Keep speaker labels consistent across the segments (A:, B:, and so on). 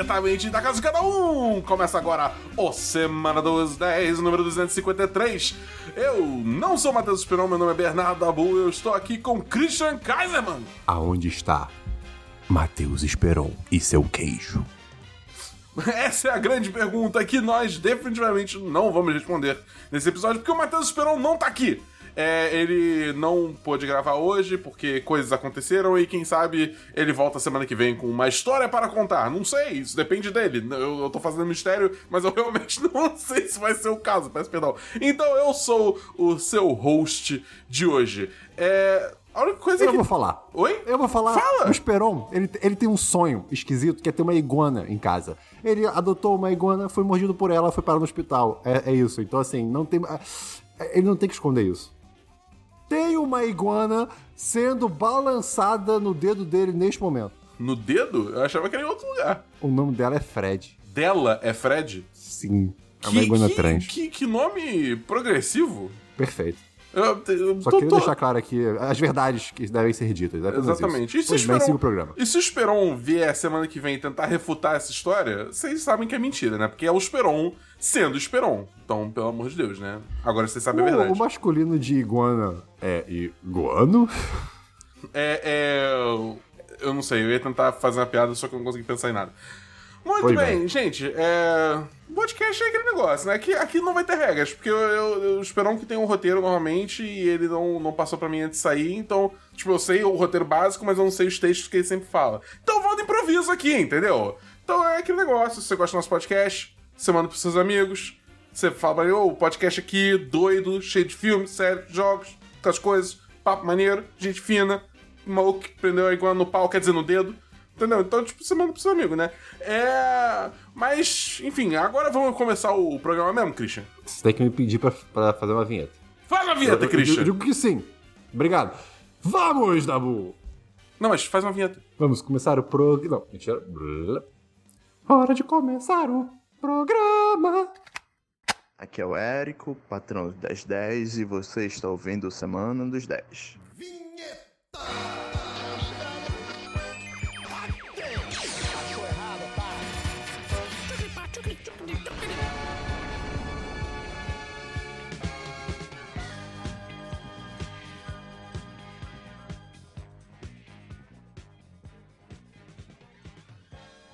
A: diretamente da casa de cada um. Começa agora o Semana dos 10, número 253. Eu não sou Matheus Esperon, meu nome é Bernardo Dabu, eu estou aqui com Christian Kaiserman.
B: Aonde está Matheus Esperon e seu queijo?
A: Essa é a grande pergunta que nós definitivamente não vamos responder nesse episódio, porque o Matheus Esperon não tá aqui. É, ele não pôde gravar hoje porque coisas aconteceram e quem sabe ele volta semana que vem com uma história para contar. Não sei, isso depende dele. Eu, eu tô fazendo mistério, mas eu realmente não sei se vai ser o caso, peço perdão. Então eu sou o seu host de hoje. É, a única coisa
B: Eu
A: que.
B: vou falar.
A: Oi?
B: Eu vou falar.
A: Fala!
B: O Esperon, ele, ele tem um sonho esquisito que é ter uma iguana em casa. Ele adotou uma iguana, foi mordido por ela, foi parar no hospital. É, é isso. Então, assim, não tem. é, Ele não tem que esconder isso. Tem uma iguana sendo balançada no dedo dele neste momento.
A: No dedo? Eu achava que era em outro lugar.
B: O nome dela é Fred.
A: Dela é Fred?
B: Sim. É uma iguana
A: que,
B: trans.
A: Que, que nome progressivo.
B: Perfeito.
A: Eu, eu
B: Só
A: tô-
B: queria
A: tô-
B: deixar claro aqui as verdades que devem ser ditas. é
A: Exatamente.
B: Isso.
A: E se,
B: bem, o programa.
A: e se o Esperon vier semana que vem tentar refutar essa história, vocês sabem que é mentira, né? Porque é o Esperon sendo Esperon. Então, pelo amor de Deus, né? Agora vocês sabem a
B: O,
A: verdade.
B: o masculino de iguana é iguano?
A: É, é. Eu não sei, eu ia tentar fazer uma piada, só que eu não consegui pensar em nada. Muito bem,
B: bem.
A: gente. É... Podcast é aquele negócio, né? Aqui, aqui não vai ter regras, porque eu, eu, eu espero que tenha um roteiro normalmente e ele não, não passou pra mim antes de sair, então, tipo, eu sei o roteiro básico, mas eu não sei os textos que ele sempre fala. Então eu vou do improviso aqui, entendeu? Então é aquele negócio, se você gosta do nosso podcast, você manda pros seus amigos, você fala ô, o podcast aqui, doido, cheio de filmes, séries, jogos, aquelas coisas, papo maneiro, gente fina, maluco que prendeu a iguana no pau, quer dizer, no dedo. Entendeu? Então, tipo, você manda pro seu amigo, né? É. Mas, enfim, agora vamos começar o programa mesmo, Christian.
B: Você tem que me pedir pra, pra fazer uma vinheta.
A: Fala a vinheta,
B: Eu- eu
A: Christian!
B: digo que sim. Obrigado. Vamos, Dabu!
A: Não, mas faz uma vinheta.
B: Vamos começar o programa. Não, mentira. Hora de começar o programa.
C: Aqui é o Érico, patrão do 1010, e você está ouvindo o Semana dos 10.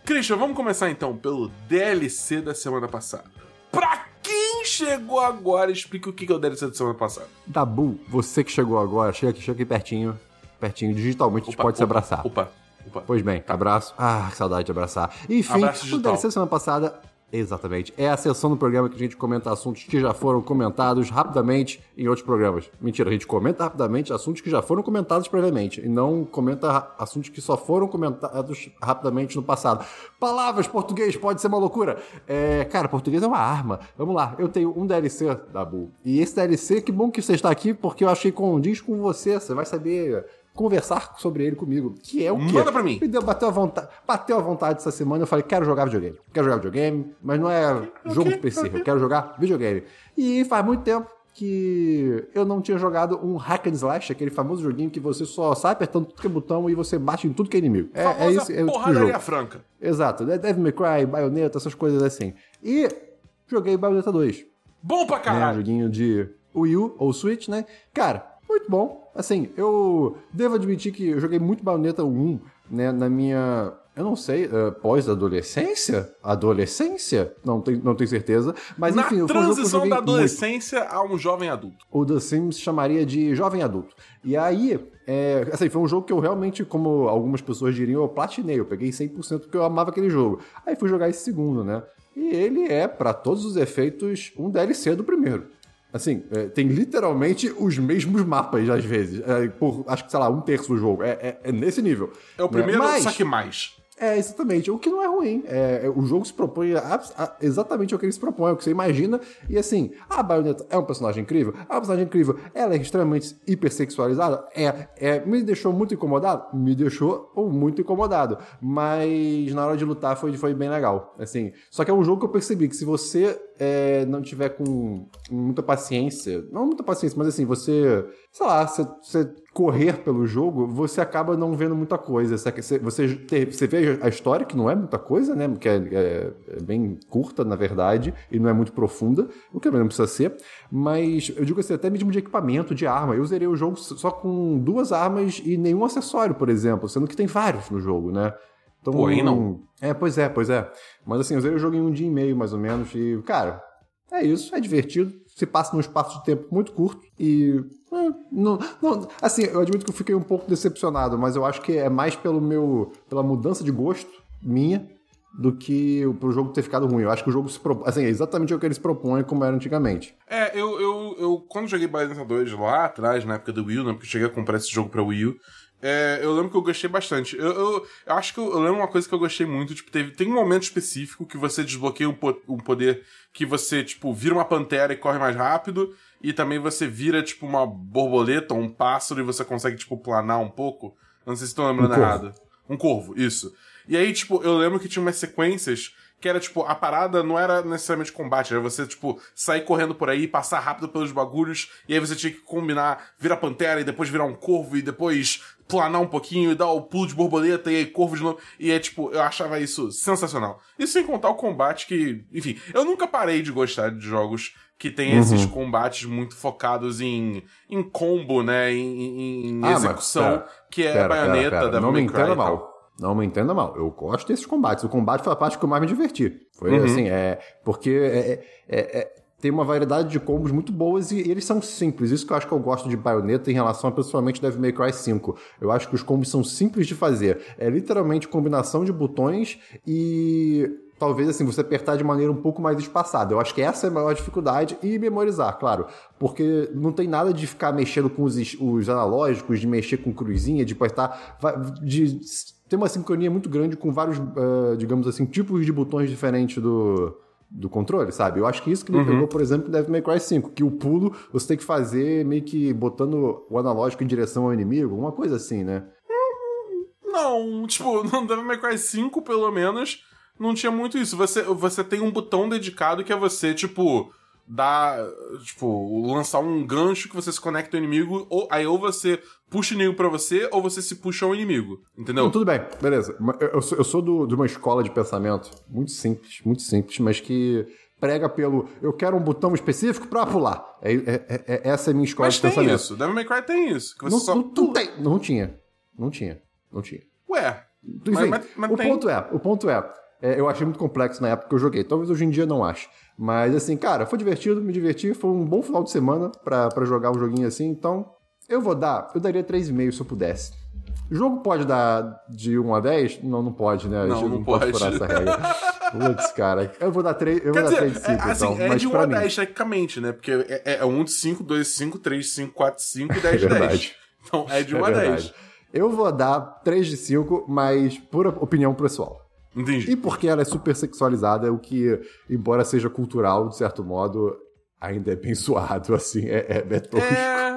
A: Christian, vamos começar então pelo DLC da semana passada. Pra quem chegou agora, explica o que é o DLC da semana passada.
B: Dabu, você que chegou agora, chega aqui, chega aqui pertinho. Pertinho, digitalmente, a gente
A: Opa,
B: pode se
A: opa,
B: abraçar.
A: Opa, opa.
B: Pois bem, abraço. Ah, que saudade de abraçar. Enfim,
A: Abraço
B: o
A: digital.
B: DLC da semana passada, exatamente, é a sessão do programa que a gente comenta assuntos que já foram comentados rapidamente em outros programas. Mentira, a gente comenta rapidamente assuntos que já foram comentados previamente e não comenta assuntos que só foram comentados rapidamente no passado. Palavras, português, pode ser uma loucura. É, cara, português é uma arma. Vamos lá, eu tenho um DLC, Dabu. E esse DLC, que bom que você está aqui, porque eu achei condiz com você. Você vai saber conversar sobre ele comigo. Que é o quê?
A: Manda pra mim.
B: Me deu, bateu a vontade, bateu a vontade essa semana, eu falei, quero jogar videogame. Quero jogar videogame, mas não é jogo específico, eu quero jogar videogame. E faz muito tempo que eu não tinha jogado um hack and slash, aquele famoso joguinho que você só sai apertando tudo que é botão e você bate em tudo que é inimigo. É, é isso, é o jogo.
A: franca.
B: Exato, Devil May Cry, Bayonetta, essas coisas assim. E joguei Bayonetta 2
A: Bom pra
B: né? Um
A: caralho.
B: joguinho de Wii U ou Switch, né? Cara, muito bom. Assim, eu devo admitir que eu joguei muito Bayonetta 1, né? Na minha. Eu não sei, eh, pós-adolescência? Adolescência? Não, tenho, não tenho certeza. Mas
A: Na
B: enfim, um
A: transição
B: joguei
A: da
B: muito.
A: adolescência a um jovem adulto.
B: O The Sims chamaria de jovem adulto. E aí, é, assim, foi um jogo que eu realmente, como algumas pessoas diriam, eu platinei. Eu peguei 100% porque eu amava aquele jogo. Aí fui jogar esse segundo, né? E ele é, pra todos os efeitos, um DLC do primeiro. Assim, é, tem literalmente os mesmos mapas, às vezes. É, por, acho que, sei lá, um terço do jogo. É, é- é nesse nível.
A: É o
B: né?
A: primeiro,
B: Mas-
A: só que mais.
B: É, exatamente. O que não é ruim. É, é, o jogo se propõe a- a- exatamente o que ele se propõe, o que você imagina. E assim, a Bayonetta é um personagem incrível. É um personagem incrível. Ela é extremamente hipersexualizada. É, é. Me deixou muito incomodado? Me deixou ou muito incomodado. Mas na hora de lutar foi, foi bem legal. Assim, só que é um jogo que eu percebi que se você é, não tiver com muita paciência, não muita paciência, mas assim, você, sei lá, você correr pelo jogo, você acaba não vendo muita coisa. Você, você, você vê a história, que não é muita coisa, né? Que é, é, é, bem curta, na verdade, e não é muito profunda, o que também não precisa ser. Mas eu digo assim, até mesmo de equipamento, de arma. Eu zerei o jogo só com duas armas e nenhum acessório, por exemplo, sendo que tem vários no jogo, né?
A: Então, aí não.
B: É, pois é, pois é. Mas assim, eu zerei o jogo em um dia e meio, mais ou menos, e, cara, é isso, é divertido. Se passa num espaço de tempo muito curto e. É, não, não, assim, eu admito que eu fiquei um pouco decepcionado, mas eu acho que é mais pelo meu. pela mudança de gosto minha do que pro jogo ter ficado ruim. Eu acho que o jogo se propõe. Assim, é exatamente o que eles propõem como era antigamente.
A: É, eu, eu, eu quando joguei Bayonetta 2 lá atrás, na época do Wii né? Porque eu cheguei a comprar esse jogo pra Wii U. É, eu lembro que eu gostei bastante. Eu, eu, eu acho que eu, eu, lembro uma coisa que eu gostei muito, tipo, teve, tem um momento específico que você desbloqueia um, po um poder que você, tipo, vira uma pantera e corre mais rápido, e também você vira, tipo, uma borboleta ou um pássaro e você consegue, tipo, planar um pouco. Não sei se estou lembrando um errado. Um corvo, isso. E aí, tipo, eu lembro que tinha umas sequências que era, tipo, a parada não era necessariamente combate, era você, tipo, sair correndo por aí, passar rápido pelos bagulhos, e aí você tinha que combinar virar pantera e depois virar um corvo e depois planar um pouquinho e dar o pulo de borboleta e aí corvo de novo. E é tipo, eu achava isso sensacional. Isso sem contar o combate que, enfim, eu nunca parei de gostar de jogos que tem uhum. esses combates muito focados em, em combo, né? Em, em ah, execução, mas, que é
B: pera,
A: baioneta
B: pera, pera.
A: da
B: Não me entenda mal. Não me entenda mal. Eu gosto desses combates. O combate foi a parte que eu mais me diverti. Foi uhum. assim, é. Porque é, é, é tem uma variedade de combos muito boas e eles são simples. Isso que eu acho que eu gosto de Bayonetta em relação a pessoalmente Devil May Cry 5. Eu acho que os combos são simples de fazer. É literalmente combinação de botões e talvez assim você apertar de maneira um pouco mais espaçada. Eu acho que essa é a maior dificuldade e memorizar, claro, porque não tem nada de ficar mexendo com os, os analógicos, de mexer com cruzinha, de apertar, de ter uma sincronia muito grande com vários, uh, digamos assim, tipos de botões diferentes do do controle, sabe? Eu acho que isso que me uhum. pegou, por exemplo, Devil May Cry 5, que o pulo você tem que fazer meio que botando o analógico em direção ao inimigo, uma coisa assim, né?
A: Não, tipo, no Devil May Cry 5, pelo menos, não tinha muito isso. Você, você tem um botão dedicado que é você, tipo, dar, tipo, lançar um gancho que você se conecta ao inimigo, ou aí ou você puxa o inimigo pra você, ou você se puxa ao inimigo. Entendeu?
B: Não, tudo bem, beleza. Eu, sou, eu sou do, de uma escola de pensamento muito simples, muito simples, mas que prega pelo eu quero um botão específico pra pular. É, é, é, é essa é a minha escola
A: mas
B: de pensamento.
A: Mas tem isso, Devil May Cry tem isso. Que você
B: não,
A: só
B: não, não, tem, não tinha. Não tinha. Não tinha.
A: Ué.
B: Enfim, mas, mas, mas o, tem... ponto é, o ponto é, é, eu achei muito complexo na época que eu joguei. Talvez hoje em dia não ache. Mas assim, cara, foi divertido, me diverti. Foi um bom final de semana pra, pra jogar um joguinho assim. Então, eu vou dar, eu daria 3,5 se eu pudesse. O jogo pode dar de 1 a 10? Não, não pode, né?
A: Não, não, não pode. pode
B: essa regra. Putz, cara. Eu vou dar 3, eu
A: Quer
B: vou
A: dizer,
B: dar 3 de 5,
A: é, assim,
B: então.
A: É
B: mas
A: de 1 a 10, tecnicamente, né? Porque é, é 1 de 5, 2 de 5, 3 de 5, 4 de 5 e 10 de 10. Então é de 1 é a 10.
B: Eu vou dar 3 de 5, mas por opinião pessoal.
A: Entendi.
B: E porque ela é super sexualizada, o que, embora seja cultural, de certo modo, ainda é bem suado, assim, é, é, é tosco.
A: É...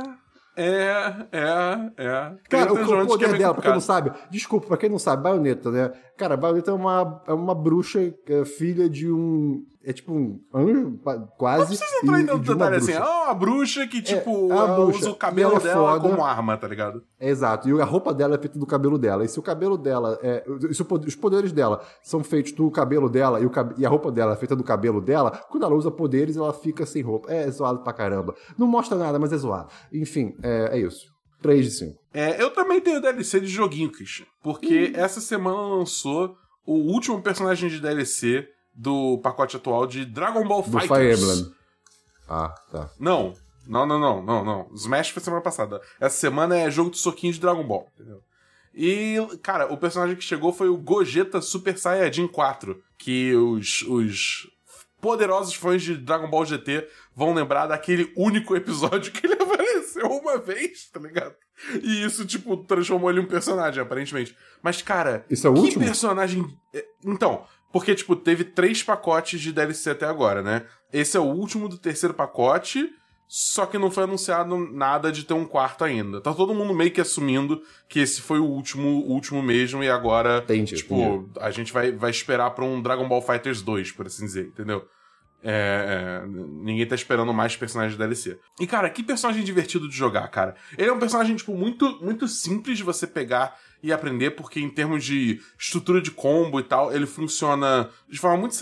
A: É, é, é.
B: Cara, o, o poder é dela, pra quem não sabe, desculpa, pra quem não sabe, baioneta, né? Cara, baioneta é uma, é uma bruxa, é filha de um é tipo um anjo, quase. Não
A: precisa entrar em detalhe assim. É uma bruxa que, é, tipo, é, é usa o cabelo é dela foda. como arma, tá ligado?
B: É, exato. E a roupa dela é feita do cabelo dela. E se o cabelo dela. É, se os poderes dela são feitos do cabelo dela e, o, e a roupa dela é feita do cabelo dela, quando ela usa poderes, ela fica sem roupa. É zoado pra caramba. Não mostra nada, mas é zoado. Enfim, é, é isso. 3 de 5.
A: É, eu também tenho DLC de joguinho, Christian. Porque hum. essa semana lançou o último personagem de DLC do pacote atual de Dragon Ball do Fighters. Fire Emblem.
B: Ah, tá.
A: Não, não, não, não, não, não. Smash foi semana passada. Essa semana é jogo de soquinho de Dragon Ball, entendeu? E, cara, o personagem que chegou foi o Gogeta Super Saiyajin 4, que os, os poderosos fãs de Dragon Ball GT vão lembrar daquele único episódio que ele apareceu uma vez, tá ligado? E isso, tipo, transformou ele em um personagem, aparentemente. Mas, cara,
B: isso é o
A: que
B: último?
A: personagem. É, então, porque, tipo, teve três pacotes de DLC até agora, né? Esse é o último do terceiro pacote, só que não foi anunciado nada de ter um quarto ainda. Tá todo mundo meio que assumindo que esse foi o último, o último mesmo, e agora,
B: entendi,
A: tipo,
B: entendi.
A: a gente vai, vai esperar pra um Dragon Ball Fighters 2, por assim dizer, entendeu? É, é, ninguém tá esperando mais personagens de DLC. E, cara, que personagem divertido de jogar, cara. Ele é um personagem, tipo, muito, muito simples de você pegar e aprender, porque em termos de estrutura de combo e tal, ele funciona de forma muito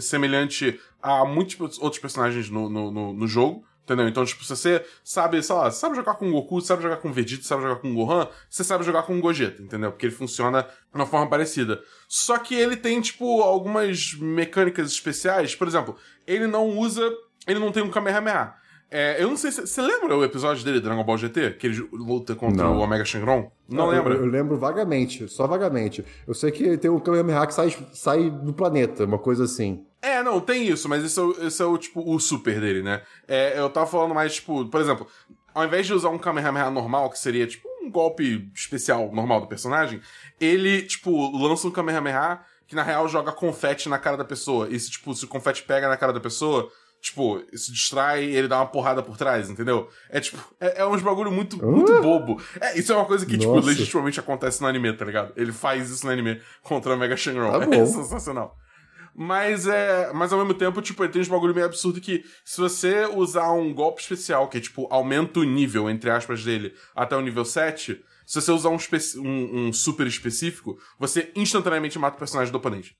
A: semelhante a muitos outros personagens no, no, no, no jogo. Entendeu? Então, tipo, se você sabe, sei lá, sabe jogar com Goku, sabe jogar com Vegeta, sabe jogar com Gohan, você sabe jogar com Gogeta, entendeu? Porque ele funciona de uma forma parecida. Só que ele tem, tipo, algumas mecânicas especiais. Por exemplo, ele não usa. Ele não tem um Kamehameha. É, eu não sei se. Você lembra o episódio dele, Dragon Ball GT? Que ele luta contra
B: Não.
A: o Omega Shenron? Não,
B: Eu-
A: lembra?
B: Eu, eu lembro vagamente, só vagamente. Eu sei que tem o Kamehameha que sai, sai do planeta, uma coisa assim.
A: É, não, tem isso, mas esse é, o, esse é o, tipo, o super dele, né? É, eu tava falando mais, tipo, por exemplo, ao invés de usar um Kamehameha normal, que seria, tipo, um golpe especial normal do personagem, ele, tipo, lança um Kamehameha que, na real, joga confete na cara da pessoa. E se, tipo, se o confete pega na cara da pessoa, tipo, isso distrai e ele dá uma porrada por trás, entendeu? É, tipo, é, é uns bagulho muito, muito bobo. É, isso é uma coisa que, tipo,
B: Nossa.
A: legitimamente acontece no anime, tá ligado? Ele faz isso no anime contra o Mega Shenron.
B: Tá
A: É sensacional. Mas é. Mas ao mesmo tempo, tipo, ele tem uns bagulho meio absurdo que se você usar um golpe especial, que é tipo, aumenta o nível, entre aspas, dele até o nível 7, se você usar um, um, um super específico, você instantaneamente mata o personagem do oponente.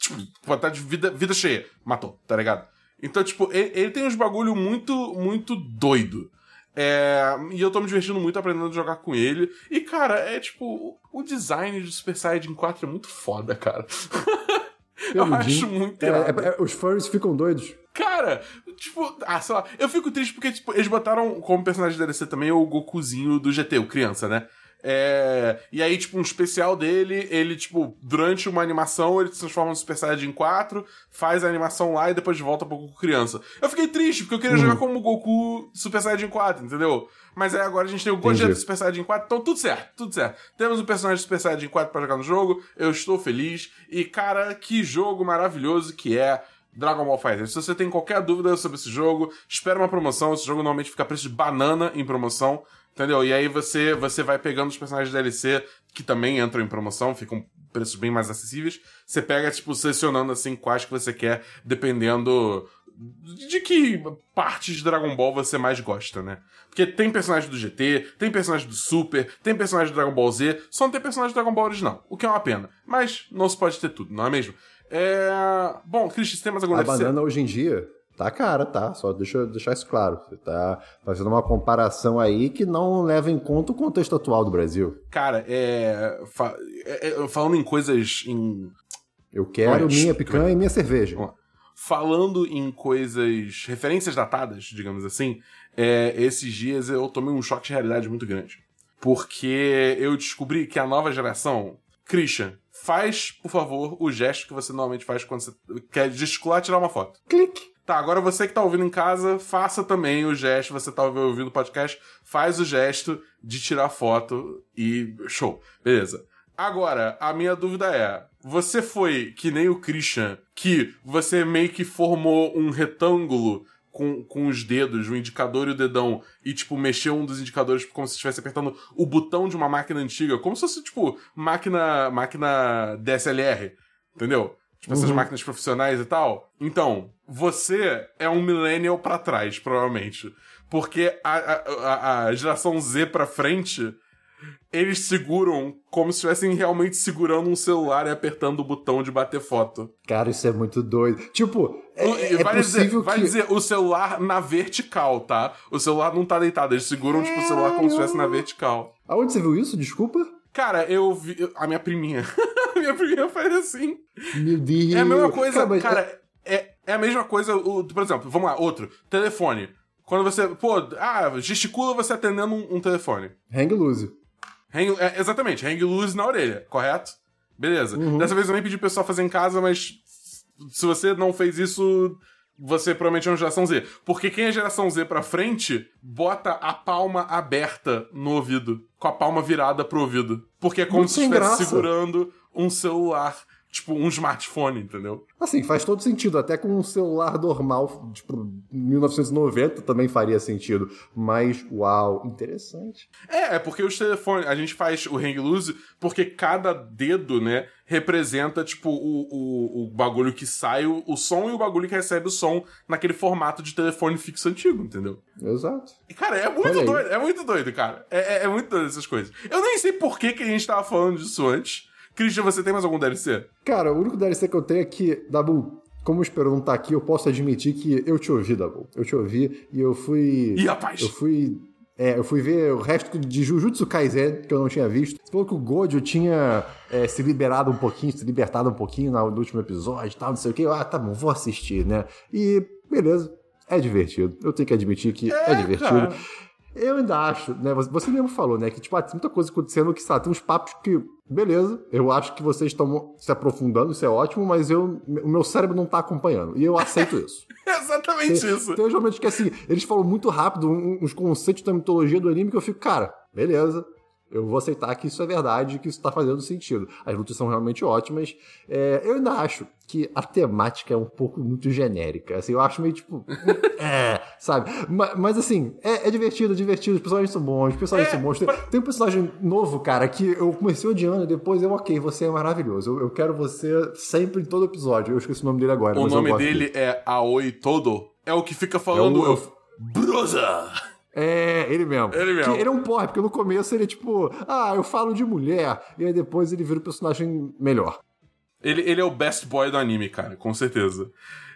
A: Tipo, estar de vida, vida cheia. Matou, tá ligado? Então, tipo, ele, ele tem uns bagulho muito, muito doido. É, e eu tô me divertindo muito aprendendo a jogar com ele. E, cara, é tipo, o- design de Super Saiyajin 4 é muito foda, cara. eu acho muito
B: É, é- é- os furries ficam doidos.
A: Cara, tipo, ah, sei lá, eu fico triste porque, tipo, eles botaram como personagem da DLC também o Gokuzinho do GT, o criança, né? É, e aí, tipo, um especial dele, ele, tipo, durante uma animação, ele se transforma no Super Saiyajin 4, faz a animação lá e depois volta pro Goku criança. Eu fiquei triste, porque eu queria jogar como Goku Super Saiyajin 4, entendeu? Mas aí agora a gente tem o Gogeta
B: Entendi.
A: Super Saiyajin 4, então tudo certo, tudo certo. Temos um personagem Super Saiyajin 4 pra jogar no jogo, eu estou feliz. E, cara, que jogo maravilhoso que é Dragon Ball Fighter. Se você tem qualquer dúvida sobre esse jogo, espera uma promoção. Esse jogo normalmente fica a preço de banana em promoção, entendeu? E aí você, você vai pegando os personagens DLC que também entram em promoção, ficam preços bem mais acessíveis. Você pega, tipo, selecionando assim quais que você quer, dependendo de que partes de Dragon Ball você mais gosta, né? Porque tem personagem do GT, tem personagem do Super, tem personagem do Dragon Ball Z, só não tem personagem do Dragon Ball original, o que é uma pena. Mas não se pode ter tudo, não é mesmo? É... Bom, Christian, você tem mais alguma
B: A banana hoje em dia tá cara, tá? Só deixa eu deixar isso claro. Você tá fazendo uma comparação aí que não leva em conta o contexto atual do Brasil.
A: Cara, é... fa- é- é- Falando em coisas... Em...
B: Eu quero
A: Olha,
B: minha picanha e minha cerveja.
A: Falando em coisas... Referências datadas, digamos assim, é, esses dias eu tomei um choque de realidade muito grande. Porque eu descobri que a nova geração... Christian, faz, por favor, o gesto que você normalmente faz quando você quer gesticular e tirar uma foto.
B: Clique.
A: Tá, agora você que tá ouvindo em casa, faça também o gesto. Você tá ouvindo o podcast, faz o gesto de tirar foto e show. Beleza. Agora, a minha dúvida é: você foi que nem o Christian, que você meio que formou um retângulo com, com os dedos, o indicador e o dedão, e, tipo, mexeu um dos indicadores como se estivesse apertando o botão de uma máquina antiga, como se fosse, tipo, máquina, máquina DSLR, entendeu? Tipo, essas máquinas profissionais e tal. Então, você é um millennial pra trás, provavelmente. Porque a, a, a- geração Z pra frente, eles seguram como se estivessem realmente segurando um celular e apertando o botão de bater foto.
B: Cara, isso é muito doido. Tipo, é, é
A: dizer,
B: possível
A: vai
B: que...
A: dizer o celular na vertical, tá? O celular não tá deitado, eles seguram tipo, o celular como se estivesse na vertical.
B: Aonde você viu isso? Desculpa?
A: Cara, eu vi. eu- A minha priminha. a minha priminha faz assim.
B: Meu Deus.
A: É a mesma coisa, cara. É, é a mesma coisa, o- por exemplo, vamos lá, outro. Telefone. Quando você. Pô, ah, gesticula você atendendo um, um telefone.
B: Hang loose.
A: Hang- é, exatamente, hang loose na orelha, correto? Beleza.
B: Uhum.
A: Dessa vez eu nem pedi pro pessoal fazer em casa, mas se você não fez isso, você provavelmente é uma geração Z. Porque quem é geração Z pra frente, bota a palma aberta no ouvido, com a palma virada pro ouvido. Porque é como se estivesse
B: graça.
A: segurando um celular. Tipo, um smartphone, entendeu?
B: Assim, faz todo sentido. Até com um celular normal, tipo, 1990 também faria sentido. Mas, uau, interessante.
A: É, é porque os telefones, a gente faz o hang loose porque cada dedo, né, representa, tipo, o, o, o bagulho que sai o, o som e o bagulho que recebe o som naquele formato de telefone fixo antigo, entendeu?
B: Exato.
A: E, cara, é muito doido, é muito doido, cara. É, é, é, muito doido essas coisas. Eu nem sei por que, que a gente tava falando disso antes. Christian, você tem mais algum DLC?
B: Cara, o único DLC que eu tenho é que, Dabu, como o Esperon não tá aqui, eu posso admitir que eu te ouvi, Dabu. Eu te ouvi e eu fui.
A: Ih, rapaz!
B: Eu fui. É, eu fui ver o resto de Jujutsu Kaisen, que eu não tinha visto. Você falou que o Gojo tinha é, se liberado um pouquinho, se libertado um pouquinho no, último episódio e tal, não sei o quê. Ah, tá bom, vou assistir, né? E beleza, é divertido. Eu tenho que admitir que é, é divertido. Cara. Eu ainda acho, né? Você mesmo falou, né? Que, tipo, ah, tem muita coisa acontecendo que, sabe, tem uns papos que, beleza, eu acho que vocês estão se aprofundando, isso é ótimo, mas eu, o meu cérebro não tá acompanhando. E eu aceito isso.
A: Exatamente
B: tem,
A: isso.
B: Tem momentos que, assim, eles falam muito rápido uns conceitos da mitologia do anime que eu fico, cara, beleza, eu vou aceitar que isso é verdade, que isso está fazendo sentido. As lutas são realmente ótimas. É, eu ainda acho que a temática é um pouco muito genérica. Assim, eu acho meio tipo. é, sabe? Mas, mas assim, é, é, divertido, é divertido. Os personagens são bons, os personagens é, são bons. Tem, tem, um personagem novo, cara, que eu comecei odiando e depois eu, ok, você é maravilhoso. Eu, eu, quero você sempre em todo episódio. Eu esqueci o nome dele agora.
A: O nome dele é Aoi Todo. É o que fica falando. É o, Brosa!
B: É, ele mesmo.
A: Ele mesmo.
B: Que ele é um porra, porque no começo ele é tipo, ah, eu falo de mulher, e aí depois ele vira o um personagem melhor.
A: Ele, ele é o best boy do anime, cara, com certeza.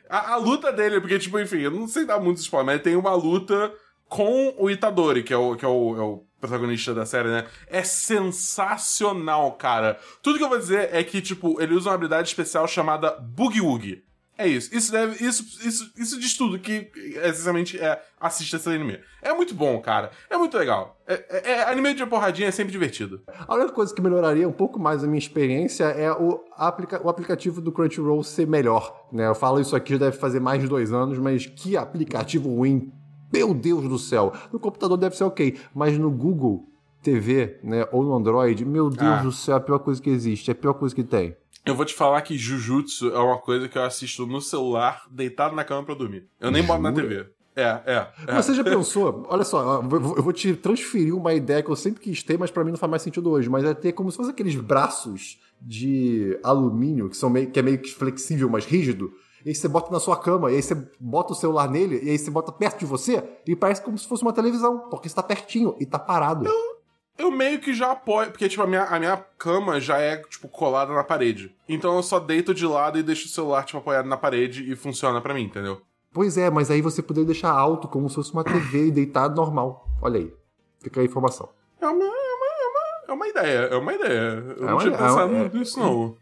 A: A, a, luta dele, porque, tipo, enfim, eu não sei dar muito spoiler, mas ele tem uma luta com o Itadori, que é o, que é o, é o protagonista da série, né? É sensacional, cara. Tudo que eu vou dizer é que, tipo, ele usa uma habilidade especial chamada Boogie Woogie. É isso. Isso deve. Isso, isso, isso diz tudo que essencialmente é assiste esse anime. É muito bom, cara. É muito legal. É, é, é, anime de porradinha é sempre divertido.
B: A única coisa que melhoraria um pouco mais a minha experiência é o, aplica o aplicativo do Crunchyroll ser melhor. Né? Eu falo isso aqui já deve fazer mais de dois anos, mas que aplicativo ruim. Meu Deus do céu. No computador deve ser ok, mas no Google TV, né, ou no Android, meu Deus ah. do céu, é a pior coisa que existe, é a pior coisa que tem.
A: Eu vou te falar que Jujutsu é uma coisa que eu assisto no celular, deitado na cama pra dormir. Eu nem boto na TV. É, é, é.
B: Você já pensou? Olha só, eu vou te transferir uma ideia que eu sempre quis ter, mas para mim não faz mais sentido hoje. Mas é ter como se fosse aqueles braços de alumínio, que, são meio, que é meio que flexível, mas rígido. E aí você bota na sua cama, e aí você bota o celular nele, e aí você bota perto de você, e parece como se fosse uma televisão, porque está pertinho e tá parado.
A: Eu, eu meio que já apoio, porque, tipo, a minha, a minha cama já é, tipo, colada na parede. Então eu só deito de lado e deixo o celular, tipo, apoiado na parede e funciona para mim, entendeu?
B: Pois é, mas aí você poderia deixar alto, como se fosse uma TV e deitado normal. Olha aí. Fica a informação.
A: É uma, é uma, é uma, é uma ideia, é uma ideia. Eu é não tinha pensado é, nisso, não.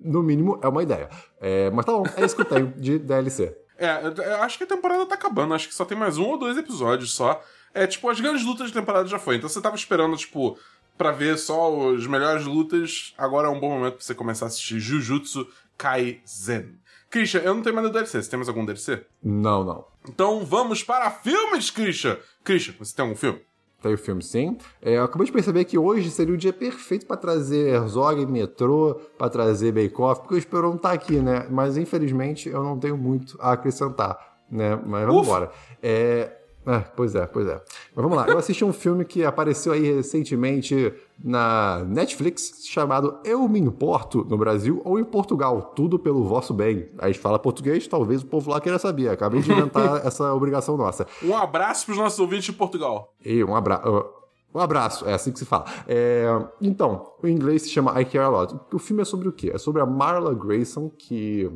B: No mínimo, é uma ideia. É, mas tá bom, é isso que eu tenho de DLC.
A: É, eu acho que a temporada tá acabando. Acho que só tem mais um ou dois episódios só. É, tipo, as grandes lutas de temporada já foi. Então você tava esperando, tipo, pra ver só as melhores lutas. Agora é um bom momento pra você começar a assistir Jujutsu Kaisen. Christian, eu não tenho mais DLC. Você tem mais algum DLC?
B: Não, não.
A: Então vamos para filmes, Christian. Christian, você tem algum filme?
B: Tem o filme, sim. É, eu acabei de perceber que hoje seria o dia perfeito para trazer Herzog, Metrô, para trazer Bake Off, porque o Esperon tá aqui, né? Mas infelizmente eu não tenho muito a acrescentar, né? Mas vamos embora. É, é, pois é, pois é. Mas vamos lá. Eu assisti um filme que apareceu aí recentemente na Netflix chamado Eu Me Importo no Brasil ou em Portugal. Tudo pelo vosso bem. A gente fala português, talvez o povo lá queira saber. Acabei de inventar essa obrigação nossa.
A: Um abraço para os nossos ouvintes de Portugal.
B: E um abraço. Uh, um abraço, é assim que se fala. É, então, o inglês se chama I Care A Lot. O filme é sobre o quê? É sobre a Marla Grayson, que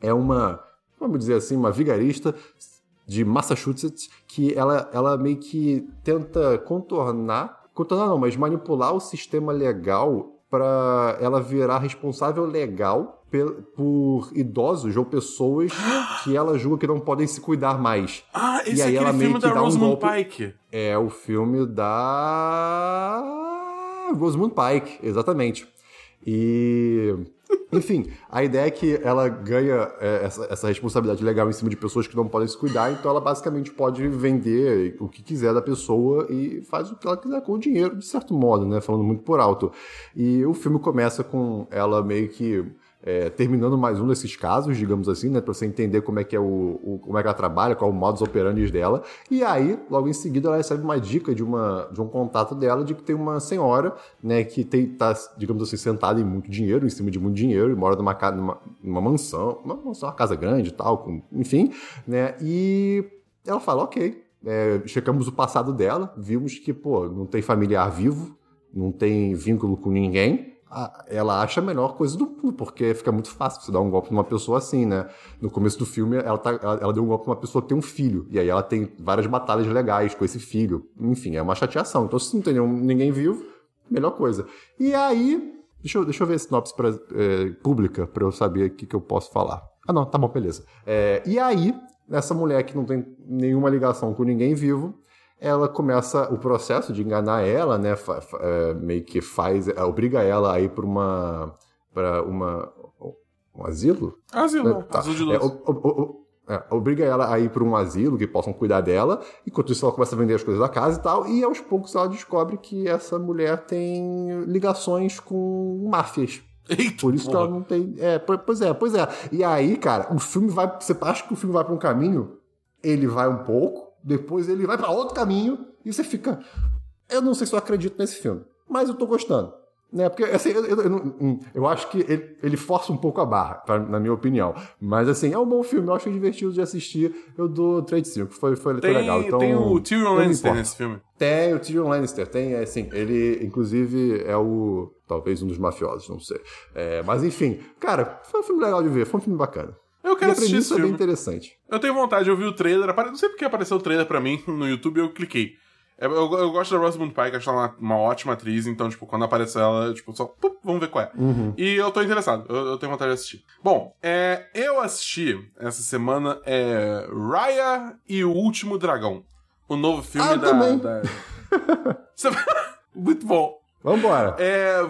B: é uma, vamos dizer assim, uma vigarista de Massachusetts, que ela, ela meio que tenta contornar, contornar não, mas manipular o sistema legal para ela virar responsável legal por idosos ou pessoas que ela julga que não podem se cuidar mais.
A: Ah, esse e aí é ela meio filme que da Rosamund um. Pike.
B: É o filme da Rosamund Pike, exatamente. E enfim, a ideia é que ela ganha é, essa, essa, responsabilidade legal em cima de pessoas que não podem se cuidar, então ela basicamente pode vender o que quiser da pessoa e faz o que ela quiser com o dinheiro, de certo modo, né? Falando muito por alto. E o filme começa com ela meio que é, terminando mais um desses casos, digamos assim, né? Pra você entender como é que é o, o, como é que ela trabalha, qual é o modus operandi dela. E aí, logo em seguida, ela recebe uma dica de, uma, de um contato dela de que tem uma senhora, né, que tem, tá, digamos assim, sentada em muito dinheiro, em cima de muito dinheiro, e mora numa, numa, numa mansão, uma mansão, uma casa grande e tal, com, enfim, né? E ela fala, ok. É, checamos o passado dela, vimos que, pô, não tem familiar vivo, não tem vínculo com ninguém, ela acha a melhor coisa do mundo, porque fica muito fácil você dar um golpe numa pessoa assim, né? No começo do filme, ela, tá, ela, ela deu um golpe numa pessoa que tem um filho, e aí ela tem várias batalhas legais com esse filho. Enfim, é uma chateação. Então, se não tem nenhum, ninguém vivo, melhor coisa. E aí, deixa eu, deixa eu ver a sinopse pra, é, pública para eu saber o que, que eu posso falar. Ah, não, tá bom, beleza. É, e aí, essa mulher que não tem nenhuma ligação com ninguém vivo, ela começa o processo de enganar ela, né? É, meio que faz, é, obriga ela a ir para uma, para uma um asilo.
A: Asilo, né? tá. asilo de luz.
B: É, é, obriga ela a ir para um asilo que possam cuidar dela. Enquanto isso, ela começa a vender as coisas da casa e tal. E aos poucos ela descobre que essa mulher tem ligações com máfias.
A: Eita,
B: Por isso
A: porra.
B: que ela não tem. É, pois é, pois é. E aí, cara, o filme vai. Você acha que o filme vai para um caminho? Ele vai um pouco depois ele vai para outro caminho e você fica. Eu não sei se eu acredito nesse filme, mas eu tô gostando. Né? Porque assim, eu, eu, eu, hum, eu acho que ele, ele, força um pouco a barra, pra, na minha opinião. Mas assim, é um bom filme, eu acho divertido de assistir. Eu dou 3 de 5, foi, foi,
A: tem,
B: legal. Então,
A: tem o Tyrion Lannister nesse filme.
B: Tem o Tyrion Lannister, tem, é, assim, ele inclusive é o. talvez um dos mafiosos, não sei. É, mas enfim, cara, foi um filme legal de ver, foi um filme bacana.
A: Eu quero assistir esse
B: premissa é bem
A: filme.
B: interessante.
A: Eu tenho vontade, eu vi o trailer, não sei porque apareceu o trailer pra mim no YouTube eu cliquei. É, Eu, eu gosto da Rosamund Pike, acho ela uma, uma ótima atriz, então, tipo, quando apareceu ela, eu, tipo, só, pup, vamos ver qual é. E eu tô interessado, eu, eu tenho vontade de assistir. Bom, é, eu assisti essa semana é Raya e o Último Dragão. O novo filme
B: Ah,
A: da.
B: também.
A: da- Muito bom.
B: Vambora.
A: É,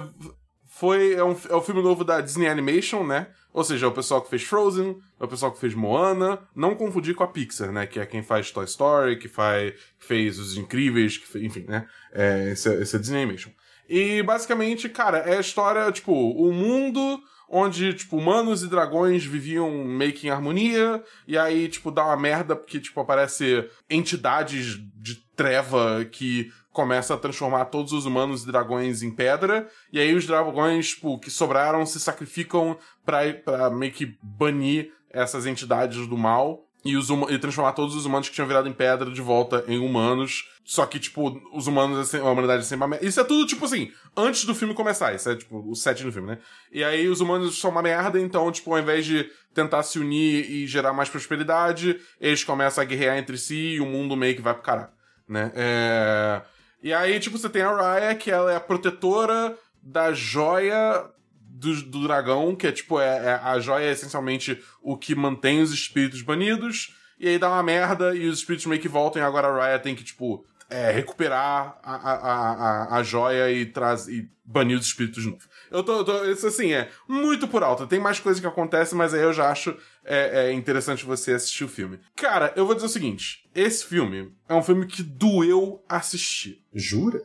A: foi, é, um, é o filme novo da Disney Animation, né? Ou seja, é o pessoal que fez Frozen, é o pessoal que fez Moana. Não confundir com a Pixar, né? Que é quem faz Toy Story, que, faz, que fez Os Incríveis, que fez, enfim, né? É, esse, é- esse é Disney Animation. E basicamente, cara, é a história, tipo, o mundo onde, tipo, humanos e dragões viviam meio que em harmonia, e aí, tipo, dá uma merda porque, tipo, aparece entidades de treva que começa a transformar todos os humanos e dragões em pedra, e aí os dragões, tipo, que sobraram se sacrificam pra, pra meio que banir essas entidades do mal e, os e transformar todos os humanos que tinham virado em pedra de volta em humanos. Só que, tipo, os humanos, assim, a humanidade é sempre uma. Isso é tudo, tipo assim, antes do filme começar. Isso é, tipo, o set do filme, né? E aí os humanos são uma merda, então, tipo, ao invés de tentar se unir e gerar mais prosperidade, eles começam a guerrear entre si e o mundo meio que vai pro caralho, né? É... E aí, tipo, você tem a Raya, que ela é a protetora da joia do, do dragão, que é tipo, é, é- a joia é essencialmente o que mantém os espíritos banidos, e aí dá uma merda e os espíritos meio que voltam, e agora a Raya tem que, tipo, é, recuperar a, a, a, a, joia e, traz, e banir os espíritos de novo. Eu tô, eu tô- isso assim, é muito por alto. Tem mais coisa que acontece, mas aí eu já acho é, é interessante você assistir o filme. Cara, eu vou dizer o seguinte: esse filme é um filme que doeu assistir.
B: Jura?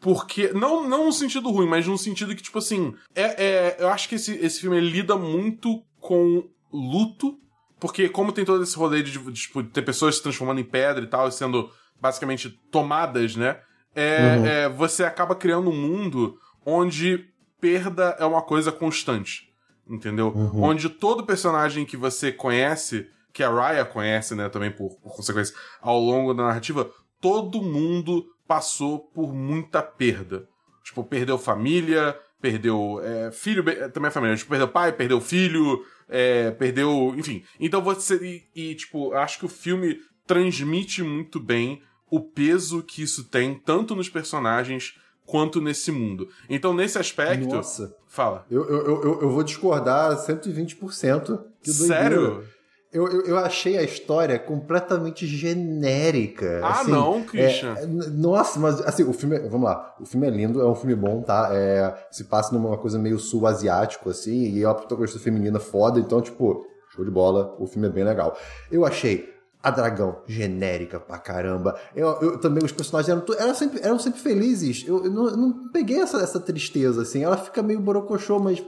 A: Porque, não, não no sentido ruim, mas no sentido que, tipo assim, é, é, eu acho que esse, esse filme lida muito com luto, porque como tem todo esse rolê de, de, tipo, ter pessoas se transformando em pedra e tal, e sendo basicamente tomadas, né? É,
B: Uhum.
A: é, você acaba criando um mundo onde perda é uma coisa constante, entendeu?
B: Uhum.
A: Onde todo personagem que você conhece, que a Raya conhece, né, também por, por consequência, ao longo da narrativa, todo mundo passou por muita perda. Tipo, perdeu família, perdeu é, filho, be- também é família. Tipo, perdeu pai, perdeu filho, é, perdeu. Enfim. Então você. E, e, tipo, acho que o filme transmite muito bem o peso que isso tem, tanto nos personagens quanto nesse mundo. Então, nesse aspecto.
B: Nossa.
A: Fala.
B: Eu, eu, eu, eu vou discordar 120%. Que.
A: Sério?
B: Eu, eu, eu achei a história completamente genérica.
A: Ah,
B: assim,
A: não, Christian.
B: é, nossa, mas assim, o filme. é- Vamos lá. O filme é lindo, é um filme bom, tá? É, se passa numa coisa meio sul-asiático, assim, e é uma protagonista feminina foda, então, tipo, show de bola, o filme é bem legal. Eu achei a dragão genérica pra caramba. Eu, eu também, os personagens eram, eram, sempre, eram sempre felizes. Eu, eu não, eu não peguei essa, essa tristeza, assim. Ela fica meio borocochô, mas.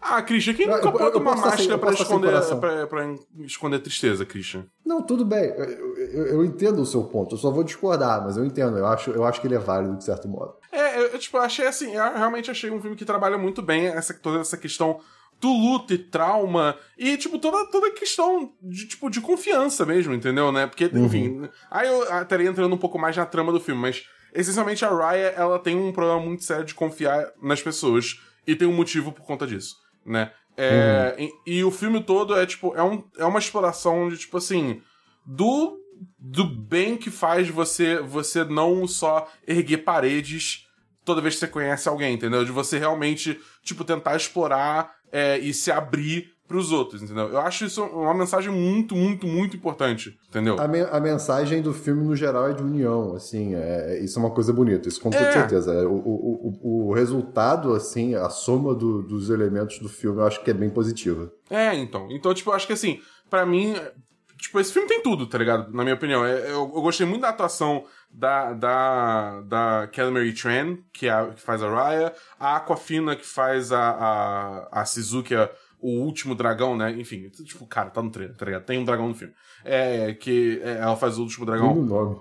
A: Ah, Christian, quem nunca
B: eu
A: uma
B: sem-
A: máscara
B: eu
A: pra
B: sem
A: esconder, pra, pra esconder tristeza, Christian?
B: Não, tudo bem. Eu, eu- eu entendo o seu ponto. Eu só vou discordar, mas eu entendo. Eu acho, eu acho que ele é válido de certo modo.
A: É, eu, eu, tipo, achei assim, eu realmente achei um filme que trabalha muito bem essa, toda essa questão do luto e trauma e, tipo, toda, toda questão de, tipo, de confiança mesmo, entendeu, né? Porque, enfim, aí eu estaria entrando um pouco mais na trama do filme, mas essencialmente a Raya, ela tem um problema muito sério de confiar nas pessoas e tem um motivo por conta disso, né? É, e, e o filme todo é, tipo, é, um, é uma exploração de, tipo, assim, do do bem que faz você você não só erguer paredes toda vez que você conhece alguém, entendeu? De você realmente, tipo, tentar explorar é, e se abrir pros outros, entendeu? Eu acho isso uma mensagem muito, muito, muito importante, entendeu?
B: A, a mensagem do filme, no geral, é de união, assim, é- isso é uma coisa bonita, isso com toda
A: É.
B: certeza. É, O, o, o, o resultado, assim, a soma do- dos elementos do filme, eu acho que é bem positiva.
A: É, então. Então, tipo, eu acho que assim, pra mim, tipo, esse filme tem tudo, tá ligado? Na minha opinião. É, Eu, eu gostei muito da atuação da, da, da Kelly Tran, que, é a, que faz a Raya, a Aquafina, que faz a, a, a Shizuki, a- o último dragão, né? Enfim, tipo, cara, tá no trailer, tá ligado? Tem um dragão no filme. É, que é, ela faz o último dragão.
B: Nome.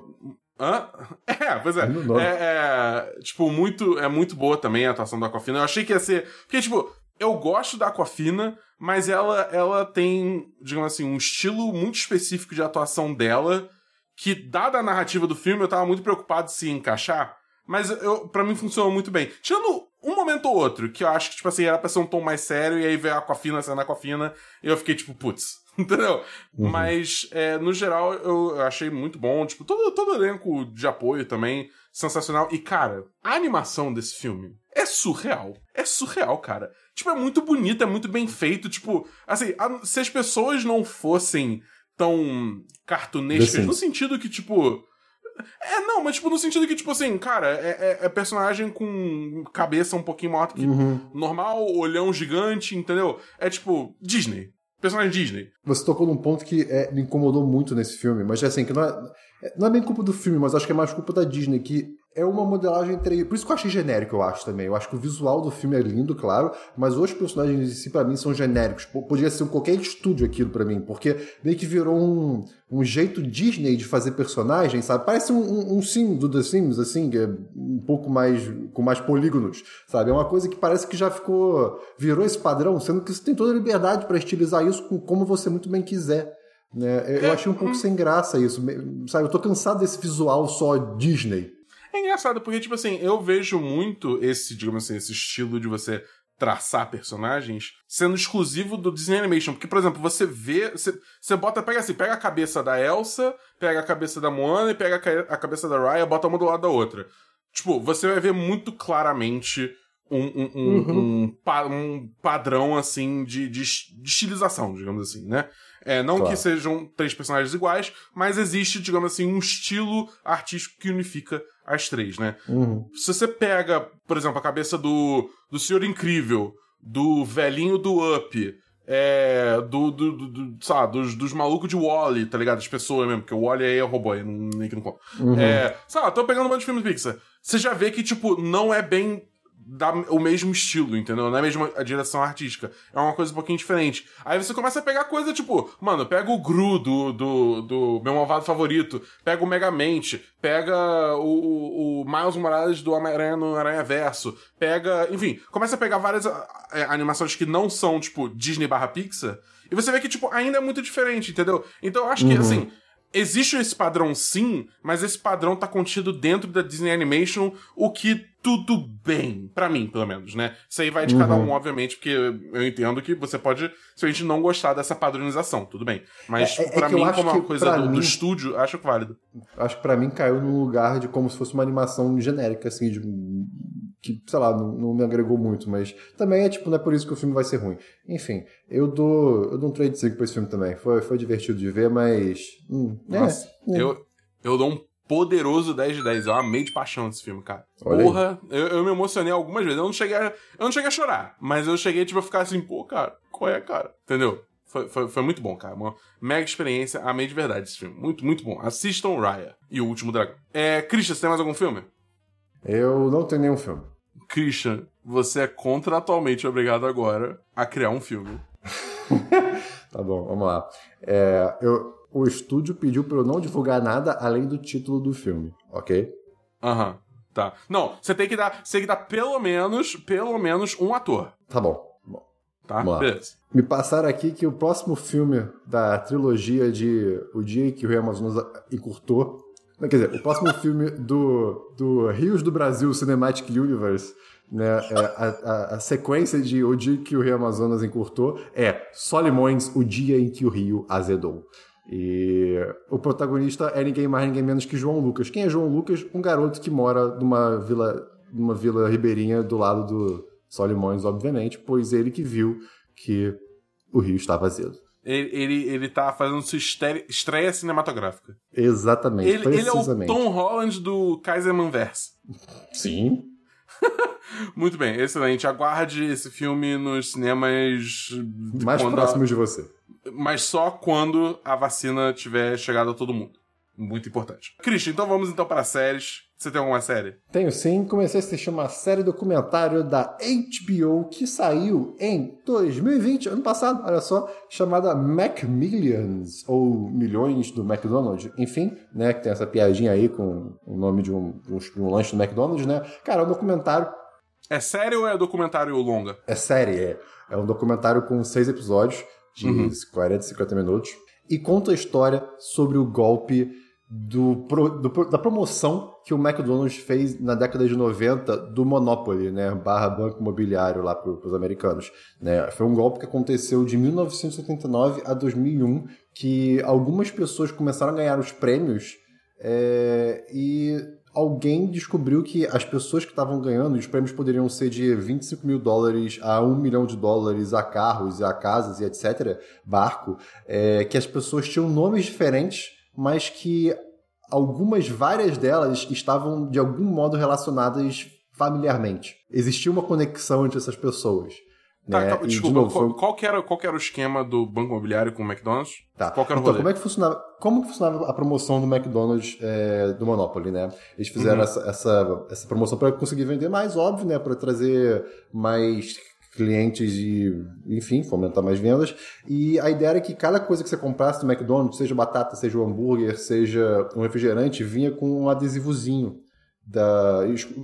A: Hã? É, pois é. É, é, tipo, muito, é muito boa também a atuação da Aquafina. Eu achei que ia ser. Porque, tipo, eu gosto da Aquafina, mas ela, ela tem, digamos assim, um estilo muito específico de atuação dela, que, dada a narrativa do filme, eu tava muito preocupado se encaixar. Mas eu, pra mim funcionou muito bem. Tirando um momento ou outro, que eu acho que, tipo assim, era pra ser um tom mais sério, e aí veio a Aquafina sendo a Aquafina, e eu fiquei tipo, putz, entendeu? Mas, é, no geral, eu, eu achei muito bom. Tipo, todo, todo elenco de apoio também, sensacional. E, cara, a animação desse filme é surreal. É surreal, cara. Tipo, é muito bonito, é muito bem feito. Tipo, assim, a- se as pessoas não fossem tão cartunescas, no sentido que, tipo. É, não, mas tipo, no sentido que, tipo assim, cara, é, é- é personagem com cabeça um pouquinho maior do que normal, olhão gigante, entendeu? É tipo, Disney. Personagem Disney.
B: Você tocou num ponto que é, me incomodou muito nesse filme, mas assim, que não é, não é bem culpa do filme, mas acho que é mais culpa da Disney, que é uma modelagem entre. Por isso que eu achei genérico, eu acho também. Eu acho que o visual do filme é lindo, claro, mas os personagens em si, pra mim, são genéricos. Podia ser qualquer estúdio aquilo pra mim, porque meio que virou um, um jeito Disney de fazer personagem, sabe? Parece um, um, um sim do The Sims, assim, que é um pouco mais. com mais polígonos, sabe? É uma coisa que parece que já ficou. virou esse padrão, sendo que você tem toda a liberdade pra estilizar isso com- como você muito bem quiser. Né? Eu- Eu achei um pouco sem graça isso, sabe? Eu tô cansado desse visual só Disney.
A: É engraçado, porque, tipo assim, eu vejo muito esse, digamos assim, esse estilo de você traçar personagens sendo exclusivo do Disney Animation. Porque, por exemplo, você vê. Você, você bota, pega assim, pega a cabeça da Elsa, pega a cabeça da Moana e pega a, ca- a cabeça da Raya, bota uma do lado da outra. Tipo, você vai ver muito claramente um, um, um, um pa- um padrão, assim, de, de, de estilização, digamos assim, né? É, não
B: Claro.
A: que sejam três personagens iguais, mas existe, digamos assim, um estilo artístico que unifica as três, né?
B: Uhum.
A: Se você pega, por exemplo, a cabeça do, do Senhor Incrível, do velhinho do Up, é, do, do, do, do- sabe, dos, dos malucos de Wally, tá ligado? As pessoas mesmo, porque o Wally aí é robô, aí não, nem que não conta. É, sabe, tô pegando um monte de filmes Pixar. Você já vê que, tipo, não é bem da, o mesmo estilo, entendeu? Não é a mesma a direção artística. É uma coisa um pouquinho diferente. Aí você começa a pegar coisa, tipo, mano, pega o Gru do, do, do meu malvado favorito, pega o Megamente, pega o, o, o Miles Morales do Homem-Aranha no Aranha Verso, pega. Enfim, começa a pegar várias é, animações que não são, tipo, Disney barra Pixar, e você vê que, tipo, ainda é muito diferente, entendeu? Então eu acho que, assim. Existe esse padrão sim, mas esse padrão tá contido dentro da Disney Animation, o que tudo bem, pra mim, pelo menos, né? Isso aí vai de cada um, obviamente, porque eu entendo que você pode simplesmente não gostar dessa padronização, tudo bem. Mas
B: É- é eu
A: mim, como uma coisa do, do
B: mim-
A: estúdio, acho válido.
B: Acho que pra mim caiu num lugar de como se fosse uma animação genérica, assim, de. Que, sei lá, não, não me agregou muito, mas também é tipo, não é por isso que o filme vai ser ruim. Enfim, eu dou. Eu dou um trade 5 pra esse filme também. Foi, foi divertido de ver, mas. Hum, é,
A: Nossa,
B: hum.
A: eu, eu dou um poderoso 10 de 10. Eu amei de paixão esse filme, cara.
B: Olha.
A: Porra, eu, eu me emocionei algumas vezes. Eu não cheguei a, eu não cheguei a chorar, mas eu cheguei tipo, a ficar assim, pô, cara, qual é, cara? Entendeu? Foi, foi, foi muito bom, cara. Uma mega experiência. Amei de verdade esse filme. Muito, muito bom. Assistam Raya e o Último Dragão. É, Christian, você tem mais algum filme?
B: Eu não tenho nenhum filme.
A: Christian, você é contratualmente obrigado agora a criar um filme.
B: tá bom, vamos lá. É, eu, o estúdio pediu pra eu não divulgar nada além do título do filme, ok?
A: Aham, uhum, tá. Não, você tem que dar. Você tem que dar pelo menos, pelo menos um ator.
B: Tá bom. bom.
A: Tá? Beleza.
B: Me passaram aqui que o próximo filme da trilogia de O Dia em que o Amazonas encurtou. Quer dizer, o próximo filme do, do Rios do Brasil Cinematic Universe né, é, a, a, a, sequência de O Dia que o Rio Amazonas encurtou é Solimões, O Dia em que o Rio azedou. E o protagonista é ninguém mais, ninguém menos que João Lucas. Quem é João Lucas? Um garoto que mora numa vila, numa vila ribeirinha do lado do Solimões, obviamente, pois ele que viu que o rio estava azedo.
A: Ele, ele, ele tá fazendo sua estreia cinematográfica.
B: Exatamente,
A: ele, ele é o Tom Holland do Kaiserman Verse.
B: Sim.
A: Muito bem, excelente. Aguarde esse filme nos cinemas...
B: Mais próximos a... de você
A: mas só quando a vacina tiver chegado a todo mundo. Muito importante. Christian, então vamos então para séries. Você tem alguma série?
B: Tenho sim. Comecei a assistir uma série documentário da HBO que saiu em 2020, ano passado, olha só, chamada Macmillions, ou Milhões do McDonald's. Enfim, né, que tem essa piadinha aí com o nome de um, de um lanche do McDonald's, né? Cara, é um documentário.
A: É série ou é documentário longa?
B: É série, é. É um documentário com seis episódios de uhum. 40, 50 minutos, e conta a história sobre o golpe do, do, da promoção que o McDonald's fez na década de 90 do Monopoly, né, barra banco imobiliário lá para os americanos. Né. Foi um golpe que aconteceu de 1979 a 2001, que algumas pessoas começaram a ganhar os prêmios é, e alguém descobriu que as pessoas que estavam ganhando, os prêmios poderiam ser de 25 mil dólares a 1 milhão de dólares a carros, a casas e etc., barco, é, que as pessoas tinham nomes diferentes, mas que algumas, várias delas estavam de algum modo relacionadas familiarmente. Existia uma conexão entre essas pessoas.
A: Tá, né? tá, desculpa, de novo, qual, foi... qual, que era, qual que era o esquema do banco imobiliário com o McDonald's?
B: Tá. Qual que era o então, rolê? como é que funcionava, como que funcionava a promoção do McDonald's é, do Monopoly, né? Eles fizeram uhum. essa, essa, essa promoção para conseguir vender mais, óbvio, né? Para trazer mais clientes e, enfim, fomentar mais vendas. E a ideia era que cada coisa que você comprasse do McDonald's, seja batata, seja um hambúrguer, seja um refrigerante, vinha com um adesivozinho da,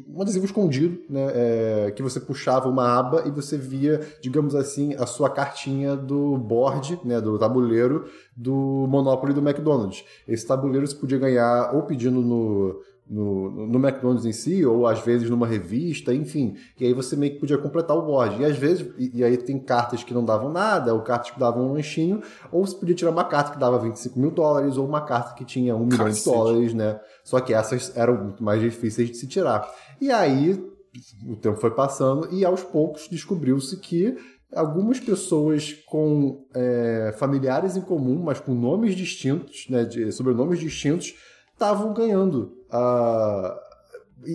B: um adesivo escondido, né, é, que você puxava uma aba e você via, digamos assim, a sua cartinha do board, né, do tabuleiro do Monopoly do McDonald's. Esse tabuleiro você podia ganhar ou pedindo no, no, no McDonald's em si, ou às vezes numa revista, enfim. E aí você meio que podia completar o board. E às vezes, e, e, aí tem cartas que não davam nada, ou cartas que davam um lanchinho, ou você podia tirar uma carta que dava 25 mil dólares, ou uma carta que tinha um milhão de dólares, né? Só que essas eram muito mais difíceis de se tirar. E aí o tempo foi passando e aos poucos descobriu-se que algumas pessoas com é, familiares em comum, mas com nomes distintos, né, de, sobrenomes distintos, estavam ganhando a,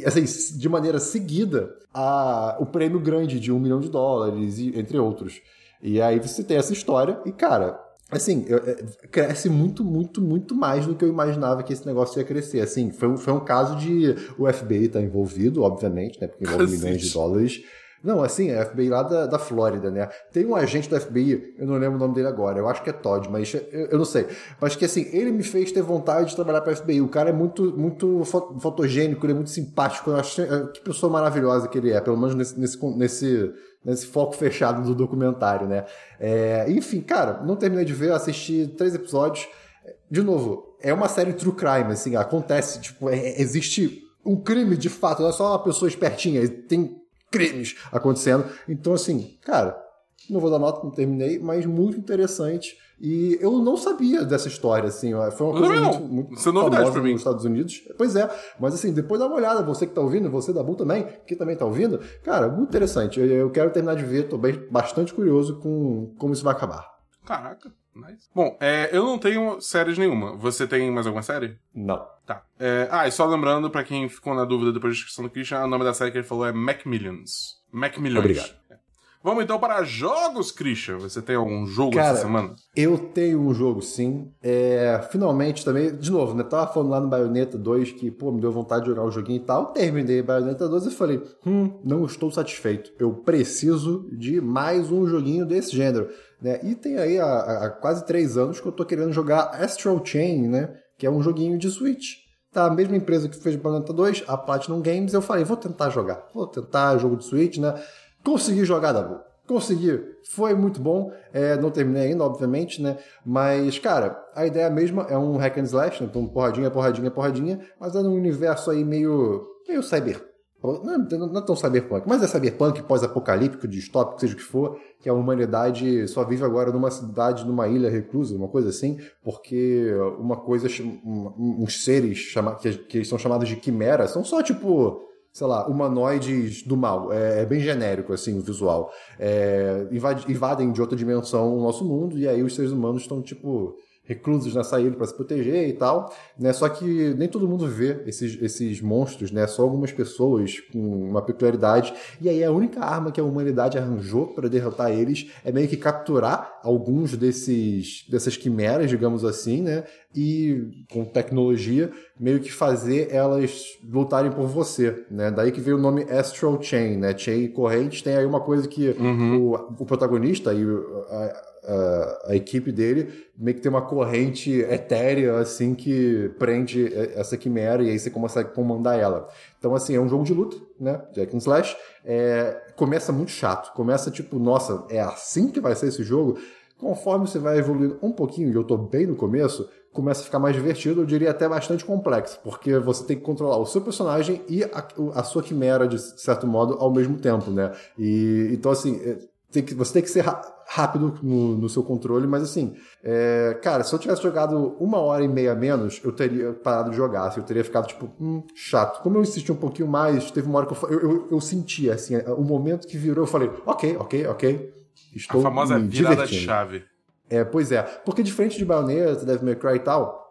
B: assim, de maneira seguida a, o prêmio grande de um milhão de dólares, entre outros. E aí você tem essa história, e cara, assim, é, cresce muito, muito, muito mais do que eu imaginava que esse negócio ia crescer. Assim, foi, um, foi um caso de o FBI estar tá envolvido, obviamente, né? Porque envolve milhões de dólares. Não, assim, é FBI lá da, da Flórida, né? Tem um agente do FBI, eu não lembro o nome dele agora, eu acho que é Todd, mas eu, eu não sei. Mas que assim, ele me fez ter vontade de trabalhar para FBI. O cara é muito, muito fotogênico, ele é muito simpático. Eu acho é, que pessoa maravilhosa que ele é, pelo menos nesse, nesse, nesse, nesse foco fechado do documentário, né? É, enfim, cara, não terminei de ver, assisti três episódios. De novo, é uma série true crime, assim, acontece, tipo, é, existe um crime de fato, não é só uma pessoa espertinha, tem crimes acontecendo. Então, assim, cara, não vou dar nota, não terminei, mas muito interessante. E eu não sabia dessa história, assim, foi uma coisa muito, muito
A: Isso é novidade pra mim.
B: nos Estados Unidos. Pois é, mas assim, depois dá uma olhada, você que tá ouvindo, você da Bu também, que também tá ouvindo, cara, muito interessante. Eu quero terminar de ver, tô bem, bastante curioso com como isso vai acabar.
A: Caraca. Nice. Bom, é, eu não tenho séries nenhuma. Você tem mais alguma série?
B: Não.
A: Tá. É, ah, e só lembrando, pra quem ficou na dúvida depois da descrição do Christian, o nome da série que ele falou é Macmillions. Macmillions.
B: Obrigado.
A: É. Vamos então para jogos, Christian. Você tem algum jogo
B: Cara,
A: essa semana?
B: Eu tenho um jogo, sim. É, finalmente também, de novo, né? Tava falando lá no Bayonetta 2 que, pô, me deu vontade de jogar o joguinho e tal. Terminei Bayonetta 2 e falei, hum, não estou satisfeito. Eu preciso de mais um joguinho desse gênero. Né? E tem aí há, há quase três anos que eu tô querendo jogar Astral Chain, né? Que é um joguinho de Switch. Tá, a mesma empresa que fez Bayonetta 2, a Platinum Games, eu falei, vou tentar jogar. Vou tentar jogo de Switch, né? Consegui jogar, Dabu. Consegui. Foi muito bom. É, não terminei ainda, obviamente, né? Mas, cara, a ideia mesma é um hack and slash, né? Então, porradinha, porradinha, porradinha, mas é num universo aí meio, meio cyber. Não, não é tão cyberpunk, mas é cyberpunk pós-apocalíptico, distópico, seja o que for, que a humanidade só vive agora numa cidade, numa ilha reclusa, uma coisa assim, porque uma coisa, uns seres chama, que, que são chamados de quimera, são só tipo sei lá, humanoides do mal. É, é bem genérico, assim, o visual. É, invadem de outra dimensão o nosso mundo, e aí os seres humanos estão, tipo, reclusos nessa ilha para se proteger e tal, né? Só que nem todo mundo vê esses, esses monstros, né? Só algumas pessoas com uma peculiaridade. E aí a única arma que a humanidade arranjou para derrotar eles é meio que capturar alguns desses dessas quimeras, digamos assim, né? E com tecnologia meio que fazer elas lutarem por você, né? Daí que veio o nome Astral Chain, né? Chain corrente tem aí uma coisa que uhum. o, o protagonista e a, a, a, equipe dele meio que tem uma corrente etérea, assim, que prende essa quimera e aí você consegue comandar ela. Então, assim, é um jogo de luta, né? Jack and Slash. É, começa muito chato. Começa tipo, nossa, é assim que vai ser esse jogo? Conforme você vai evoluindo um pouquinho, e eu tô bem no começo, começa a ficar mais divertido, eu diria até bastante complexo, porque você tem que controlar o seu personagem e a, a sua quimera, de certo modo, ao mesmo tempo, né? E, então, assim, é, tem que, você tem que ser rápido no, no seu controle, mas assim, é, cara, se eu tivesse jogado uma hora e meia menos, eu teria parado de jogar, assim, eu teria ficado tipo, hum, chato. Como eu insisti um pouquinho mais, teve uma hora que eu, eu, eu, eu senti, assim, o momento que virou, eu falei, ok, ok, ok, estou
A: A famosa me virada de chave.
B: É, pois é, porque diferente de Bayonetta, Devil May Cry e tal,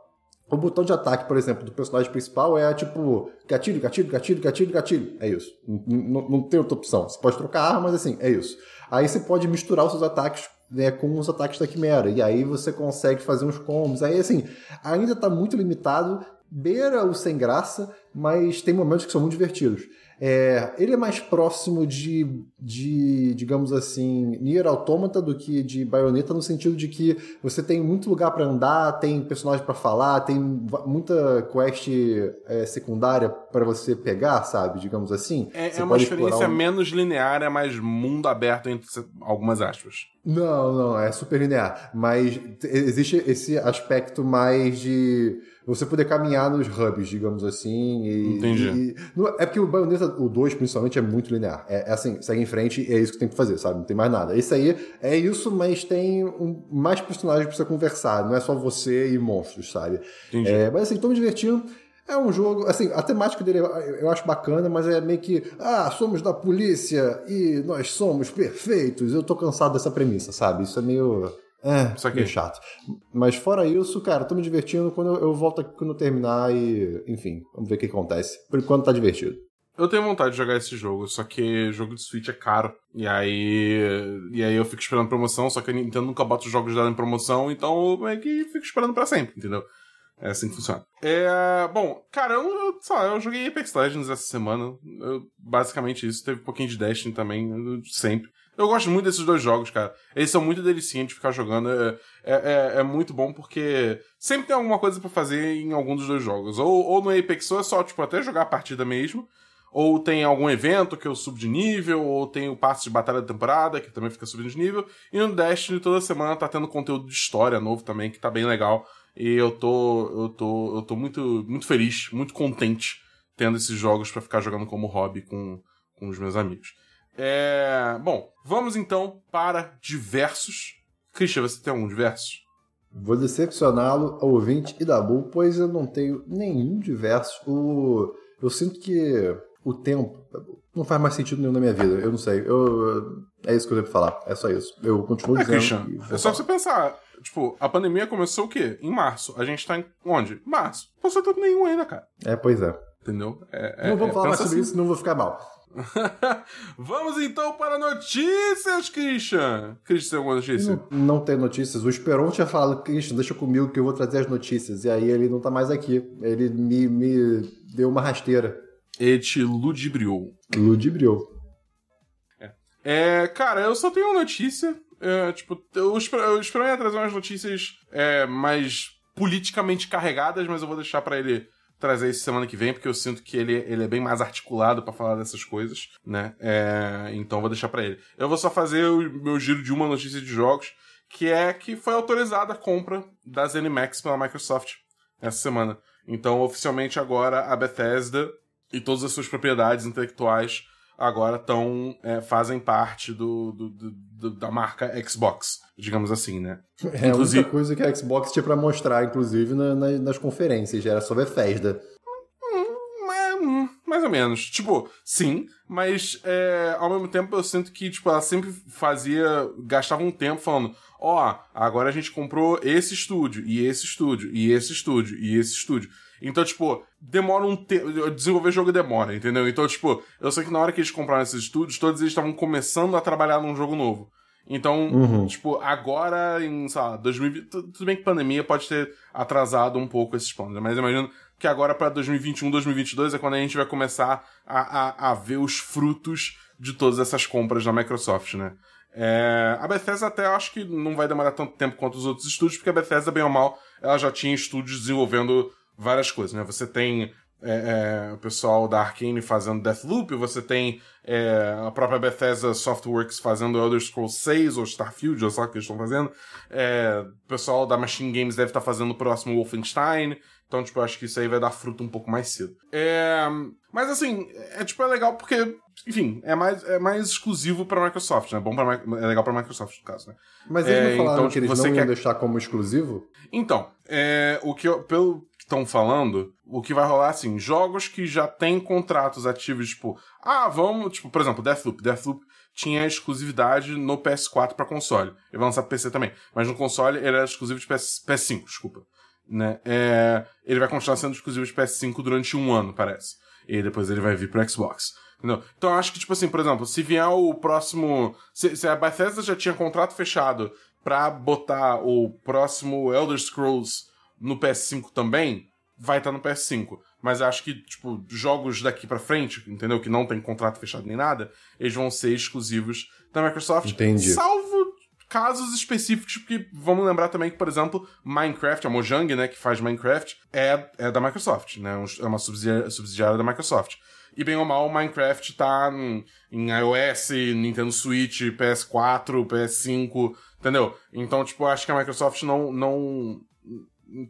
B: o botão de ataque, por exemplo, do personagem principal é tipo gatilho, gatilho, gatilho, gatilho, gatilho. É isso. Não, não tem outra opção. Você pode trocar arma, mas assim, é isso. Aí você pode misturar os seus ataques né, com os ataques da Quimera. E aí você consegue fazer uns combos. Aí, assim, ainda está muito limitado, beira o sem graça, mas tem momentos que são muito divertidos. É, ele é mais próximo de, de, digamos assim, Nier Automata do que de Bayonetta, no sentido de que você tem muito lugar para andar, tem personagem para falar, tem muita quest é, secundária para você pegar, sabe? Digamos assim.
A: É, é uma experiência um... menos linear, é mais mundo aberto entre algumas aspas.
B: Não, não, é super linear. Mas existe esse aspecto mais de você poder caminhar nos hubs, digamos assim. E,
A: Entendi.
B: E, é porque o Bayonetta, o 2 principalmente, é muito linear. É, é, assim, segue em frente e é isso que tem que fazer, sabe? Não tem mais nada. Esse aí é isso, mas tem um, mais personagens pra você conversar. Não é só você e monstros, sabe?
A: Entendi.
B: É, mas assim, tô me divertindo. É um jogo, assim, a temática dele eu acho bacana, mas é meio que, ah, somos da polícia e nós somos perfeitos. Eu tô cansado dessa premissa, sabe? Isso é meio é, Isso aqui. meio chato. Mas fora isso, cara, tô me divertindo. Quando eu, eu volto aqui quando eu terminar e. Enfim, vamos ver o que acontece. Por enquanto tá divertido.
A: Eu tenho vontade de jogar esse jogo, só que jogo de Switch é caro. E aí. E aí eu fico esperando promoção, só que a Nintendo nunca bota os jogos dela em promoção, então eu meio que fico esperando para sempre, entendeu? É assim que funciona. É, bom, cara, eu, eu, eu joguei Apex Legends essa semana. Eu, basicamente isso. Teve um pouquinho de Destiny também, sempre. Eu gosto muito desses dois jogos, cara. Eles são muito delicinhos de ficar jogando. É, é, é, é muito bom porque sempre tem alguma coisa para fazer em algum dos dois jogos. Ou, ou no Apex ou é só, tipo, até jogar a partida mesmo. Ou tem algum evento que eu subo de nível, ou tem o passe de batalha da temporada, que também fica subindo de nível. E no Destiny toda semana tá tendo conteúdo de história novo também, que tá bem legal. E eu tô, eu tô, eu tô muito, muito feliz, muito contente tendo esses jogos para ficar jogando como hobby com, com os meus amigos. É... Bom, vamos então para diversos. Christian, você tem algum diverso?
B: Vou decepcioná-lo ao ouvinte e da Bull, pois eu não tenho nenhum diverso. O... Eu sinto que o tempo não faz mais sentido nenhum na minha vida. Eu não sei. Eu... É isso que eu devo falar. É só isso. Eu continuo é, dizendo.
A: Christian, é só você pensar. Tipo, a pandemia começou o quê? Em março. A gente tá em onde? Março. Não passou tempo nenhum ainda, cara.
B: É, pois é.
A: entendeu? É,
B: não vamos
A: é,
B: falar mais sobre
A: assim.
B: isso, não vou ficar mal.
A: Vamos então para notícias, Christian. Christian, tem alguma notícia?
B: Não, não tem notícias. O Esperon tinha falado, Christian, deixa comigo que eu vou trazer as notícias. E aí ele não tá mais aqui. Ele me, me deu uma rasteira.
A: Ele te ludibriou.
B: Ludibriou.
A: É, cara, eu só tenho uma notícia. É, tipo, eu espero, eu espero ia trazer umas notícias é, mais politicamente carregadas, mas eu vou deixar pra ele trazer isso semana que vem, porque eu sinto que ele, ele é bem mais articulado pra falar dessas coisas, né? É, então vou deixar pra ele. Eu vou só fazer o meu giro de uma notícia de jogos, que é que foi autorizada a compra da ZeniMax pela Microsoft essa semana. Então, oficialmente agora a Bethesda e todas as suas propriedades intelectuais agora estão fazem parte do, do- do- da marca Xbox, digamos assim, né?
B: É a
A: Inclusive-
B: única coisa que a Xbox tinha pra mostrar, inclusive, na- na- nas conferências. Era só Bethesda.
A: É, hum, mais ou menos. Tipo, sim, mas é, ao mesmo tempo eu sinto que, tipo, ela sempre fazia. gastava um tempo falando: ó, agora a gente comprou esse estúdio, e esse estúdio, e esse estúdio, e esse estúdio. Então, tipo, demora um tempo. Desenvolver jogo demora, entendeu? Então, tipo, eu sei que na hora que eles compraram esses estúdios, todos eles estavam começando a trabalhar num jogo novo. Então,
B: Uhum.
A: tipo, agora em, sei lá, 2020. tu- Tudo bem que pandemia pode ter atrasado um pouco esses planos, né? mas imagino que agora pra 2021, 2022 é quando a gente vai começar a, a, a ver os frutos de todas essas compras da Microsoft, né? É, a Bethesda até acho que não vai demorar tanto tempo quanto os outros estúdios, porque a Bethesda, bem ou mal, ela já tinha estúdios desenvolvendo várias coisas, né? Você tem é, é, o pessoal da Arkane fazendo Deathloop, você tem é, a própria Bethesda Softworks fazendo Elder Scrolls 6 ou Starfield, ou só o que eles estão fazendo. É, o pessoal da Machine Games deve estar fazendo o próximo Wolfenstein. Então, tipo, eu acho que isso aí vai dar fruto um pouco mais cedo. É, mas assim, é tipo, é legal porque, enfim, é mais, é mais exclusivo pra Microsoft, né? Bom pra, é legal pra Microsoft, no caso, né?
B: Mas
A: É,
B: eles não falaram
A: então,
B: que
A: tipo,
B: eles
A: você
B: não
A: quer-
B: deixar como exclusivo?
A: Então, é, o que eu, pelo que estão falando, o que vai rolar assim, jogos que já têm contratos ativos, tipo, ah, vamos, tipo, por exemplo, Deathloop. Deathloop tinha exclusividade no PS4 pra console. Ele vai lançar PC também. Mas no console ele era exclusivo de PS, PS5, desculpa. Né? É, ele vai continuar sendo exclusivo de PS5 durante um ano, parece. E depois ele vai vir pro Xbox. Entendeu? Então acho que, tipo assim, por exemplo, se vier o próximo. Se, se a Bethesda já tinha contrato fechado pra botar o próximo Elder Scrolls no PS5 também, vai estar no PS5. Mas acho que, tipo, jogos daqui pra frente, entendeu? Que não tem contrato fechado nem nada, eles vão ser exclusivos da Microsoft.
B: Entendi.
A: Salvo casos específicos, porque vamos lembrar também que, por exemplo, Minecraft, a Mojang, né, que faz Minecraft, é, é da Microsoft, né? É uma subsidiária, subsidiária da Microsoft. E bem ou mal, Minecraft tá em, em iOS, Nintendo Switch, PS4, PS5, entendeu? Então, tipo, acho que a Microsoft não. não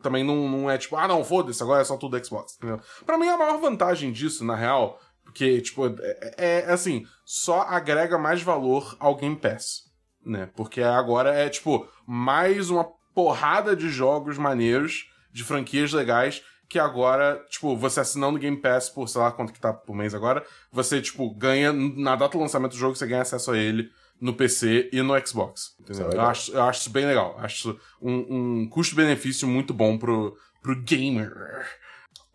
A: também não, não é tipo, ah, não, foda-se, agora é só tudo Xbox, entendeu? Pra mim, a maior vantagem disso, na real, porque, tipo, é, é assim, só agrega mais valor ao Game Pass, né? Porque agora é, tipo, mais uma porrada de jogos maneiros, de franquias legais, que agora, tipo, você assinando Game Pass por, sei lá quanto que tá por mês agora, você, tipo, ganha, na data do lançamento do jogo, você ganha acesso a ele no PC e no Xbox. Entendeu?
B: É
A: Eu, acho, eu acho isso bem legal. Acho um, um custo-benefício muito bom pro, pro gamer.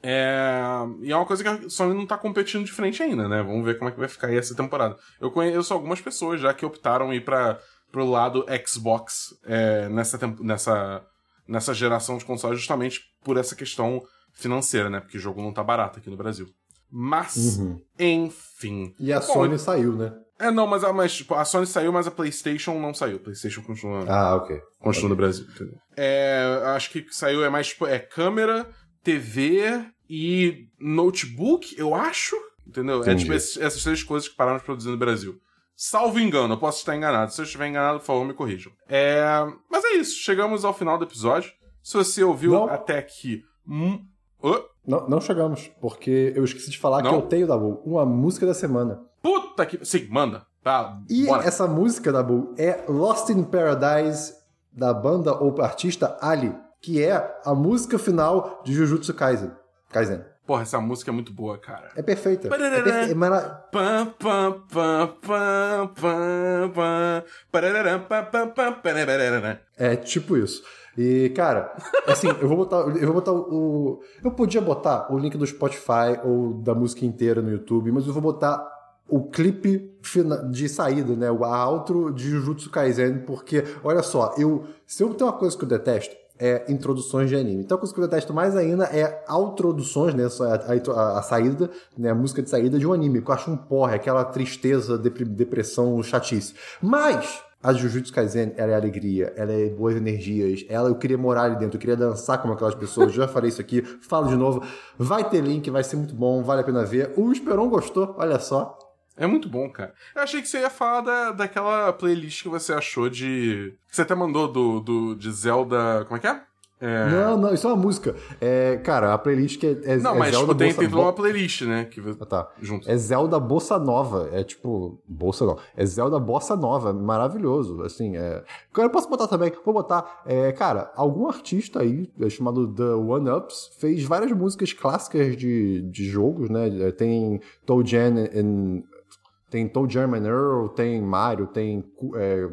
A: É, e é uma coisa que a Sony não tá competindo de frente ainda, né? Vamos ver como é que vai ficar aí essa temporada. Eu conheço algumas pessoas já que optaram ir para pro lado Xbox é, nessa, temp- nessa, nessa geração de consoles justamente por essa questão financeira, né? Porque o jogo não tá barato aqui no Brasil. Mas,
B: Uhum.
A: enfim.
B: E a
A: Bom,
B: Sony saiu, né?
A: É, não, mas, a- mas tipo, a Sony saiu, mas a PlayStation não saiu. A PlayStation continua,
B: Ah, ok.
A: continua no Brasil, entendeu? É, acho que saiu é mais tipo, é câmera, TV e notebook, eu acho. Entendeu? É
B: Entendi.
A: tipo esses- essas três coisas que pararam de produzir no Brasil. Salvo engano, eu posso estar enganado. Se eu estiver enganado, por favor, me corrijam. É, mas é isso, chegamos ao final do episódio. Se você ouviu
B: Não.
A: até aqui. Hum, Ô,
B: Não, não chegamos, porque eu esqueci de falar
A: Não?
B: que eu tenho, Dabu, uma música da semana.
A: Puta que. Sim, manda. Tá,
B: E
A: bora.
B: essa música, Dabu, é Lost in Paradise, da banda ou artista Ali, que é a música final de Jujutsu Kaisen. Kaisen.
A: Porra, essa música é muito boa, cara.
B: É perfeita. É,
A: Parará.
B: perfe... mara-
A: Pam, pam, pam, pam, pam, pam. Parará, pam, pam, pam, parará.
B: é tipo isso. E, cara, assim, eu vou botar. Eu vou botar o. Eu podia botar o link do Spotify ou da música inteira no YouTube, mas eu vou botar o clipe de saída, né? O outro de Jujutsu Kaisen, porque, olha só, eu. Se eu tenho uma coisa que eu detesto, é introduções de anime. Então, a coisa que eu detesto mais ainda é introduções, né? A, a, a, saída, né? A música de saída de um anime, que eu acho um porra, aquela tristeza, depressão, chatice. Mas, a Jujutsu Kaisen, ela é alegria, ela é boas energias, ela eu queria morar ali dentro, eu queria dançar como aquelas pessoas, já falei isso aqui, falo de novo. Vai ter link, vai ser muito bom, vale a pena ver. O Esperon gostou, olha só.
A: É muito bom, cara. Eu achei que você ia falar da, daquela playlist que você achou de. Que você até mandou do, do, de Zelda. Como é que é?
B: É... Não, não, isso é uma música. É, cara, a playlist que é, é
A: Não,
B: é
A: mas
B: Zelda
A: tipo, tem, tem uma playlist, né? Que...
B: Ah, tá.
A: Junto.
B: É Zelda Bossa Nova. É tipo. Bossa não. É Zelda Bossa Nova. Maravilhoso. Assim, é. Eu posso botar também. Vou botar. É, cara, algum artista aí, é chamado The One Ups, fez várias músicas clássicas de, de jogos, né? Tem Toe Jam and tem Toe German Earl, tem Mario, tem é,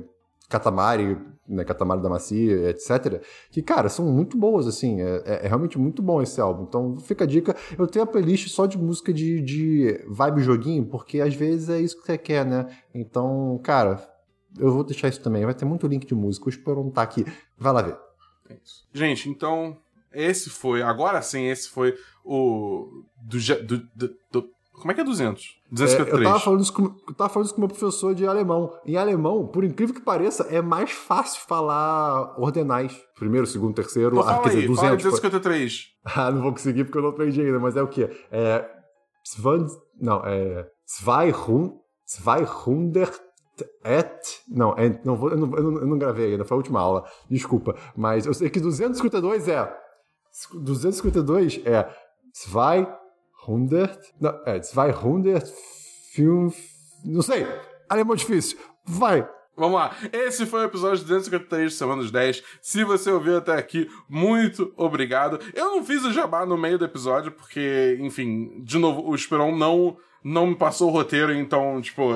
B: Katamari, né, Katamari da Macia, etc. Que, cara, são muito boas, assim. É, é, é, realmente muito bom esse álbum. Então, fica a dica. Eu tenho a playlist só de música de, de vibe joguinho, porque às vezes é isso que você quer, né? Então, cara, eu vou deixar isso também. Vai ter muito link de música. O Esperon tá aqui. Vai lá ver.
A: É isso. Gente, então, esse foi. Agora sim, esse foi o. Do, do, do, do como é que é 200? 253.
B: É, eu, tava falando isso com, eu tava falando isso com meu professor de alemão. Em alemão, por incrível que pareça, é mais fácil falar ordenais. Primeiro, segundo, terceiro.
A: Então,
B: ah, quer
A: aí,
B: dizer, 200.
A: Fala 253.
B: Ah, não vou conseguir porque eu não aprendi ainda, mas é o quê? É. Não, é. 200. 200 et. Não, é, não, vou, eu, não, eu, não, eu não gravei ainda, foi a última aula. Desculpa. Mas eu sei que 252 é. 252 é. 200 100, não, é, 200, não sei, alemão difícil, vai.
A: Vamos lá, esse foi o episódio 253 de Semana dos 10. Se você ouviu até aqui, muito obrigado. Eu não fiz o jabá no meio do episódio, porque, enfim, de novo, o Esperon não não me passou o roteiro, então, tipo,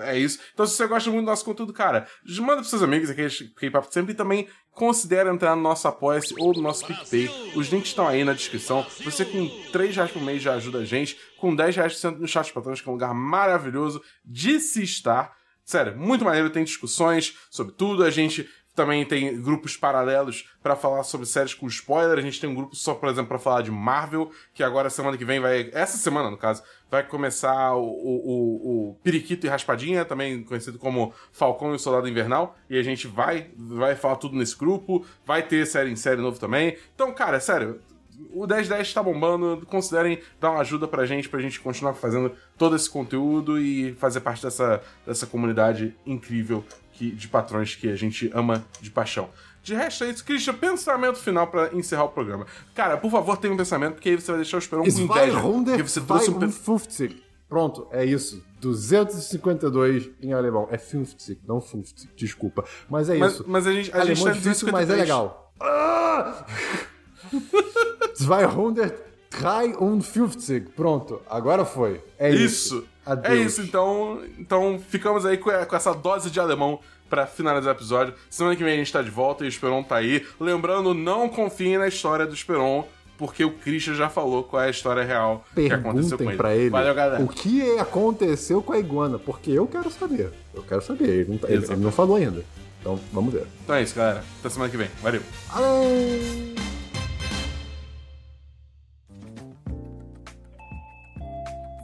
A: é, isso. Então, se você gosta muito do nosso conteúdo, cara, manda pros seus amigos aqui, K-Pop sempre e também considere entrar no nosso Apoia-se ou no nosso PicPay. Os links estão aí na descrição. Você com 3 reais por mês já ajuda a gente. Com 10 reais você no chat patrões, que é um lugar maravilhoso de se estar. Sério, muito maneiro, tem discussões sobre tudo. A gente também tem grupos paralelos para falar sobre séries com spoiler. A gente tem um grupo só, por exemplo, para falar de Marvel, que agora semana que vem vai. Essa semana, no caso, vai começar o, o, o Periquito e Raspadinha, também conhecido como Falcão e o Soldado Invernal. E a gente vai, vai falar tudo nesse grupo. Vai ter série em série novo também. Então, cara, é sério. O 1010 tá bombando, considerem dar uma ajuda pra gente, pra gente continuar fazendo todo esse conteúdo e fazer parte dessa, dessa comunidade incrível que, de patrões que a gente ama de paixão. De resto é isso. Christian, pensamento final para encerrar o programa. Cara, por favor, tenha um pensamento, porque aí você vai deixar o Esperão com inveja. Porque você trouxe um...
B: 50. Pronto, é isso. 252 em alemão. É 50, não 50, desculpa. Mas é
A: mas,
B: isso.
A: Mas a gente, a
B: alemão
A: gente tá
B: é difícil, mas é legal. Ah! 253. Pronto, agora foi. É isso. isso.
A: É isso, então, então ficamos aí com, com essa dose de alemão para finalizar o episódio. Semana que vem a gente tá de volta e o Esperon tá aí. Lembrando, não confiem na história do Esperon, porque o Christian já falou qual é a história real
B: Perguntem
A: que aconteceu com ele.
B: Pra ele
A: Valeu, galera.
B: O que aconteceu com a iguana? Porque eu quero saber. Eu quero saber. Ele não, tá, ele, ele não falou ainda. Então, vamos ver.
A: Então é isso, galera. Até semana que vem. Valeu.
B: Valeu!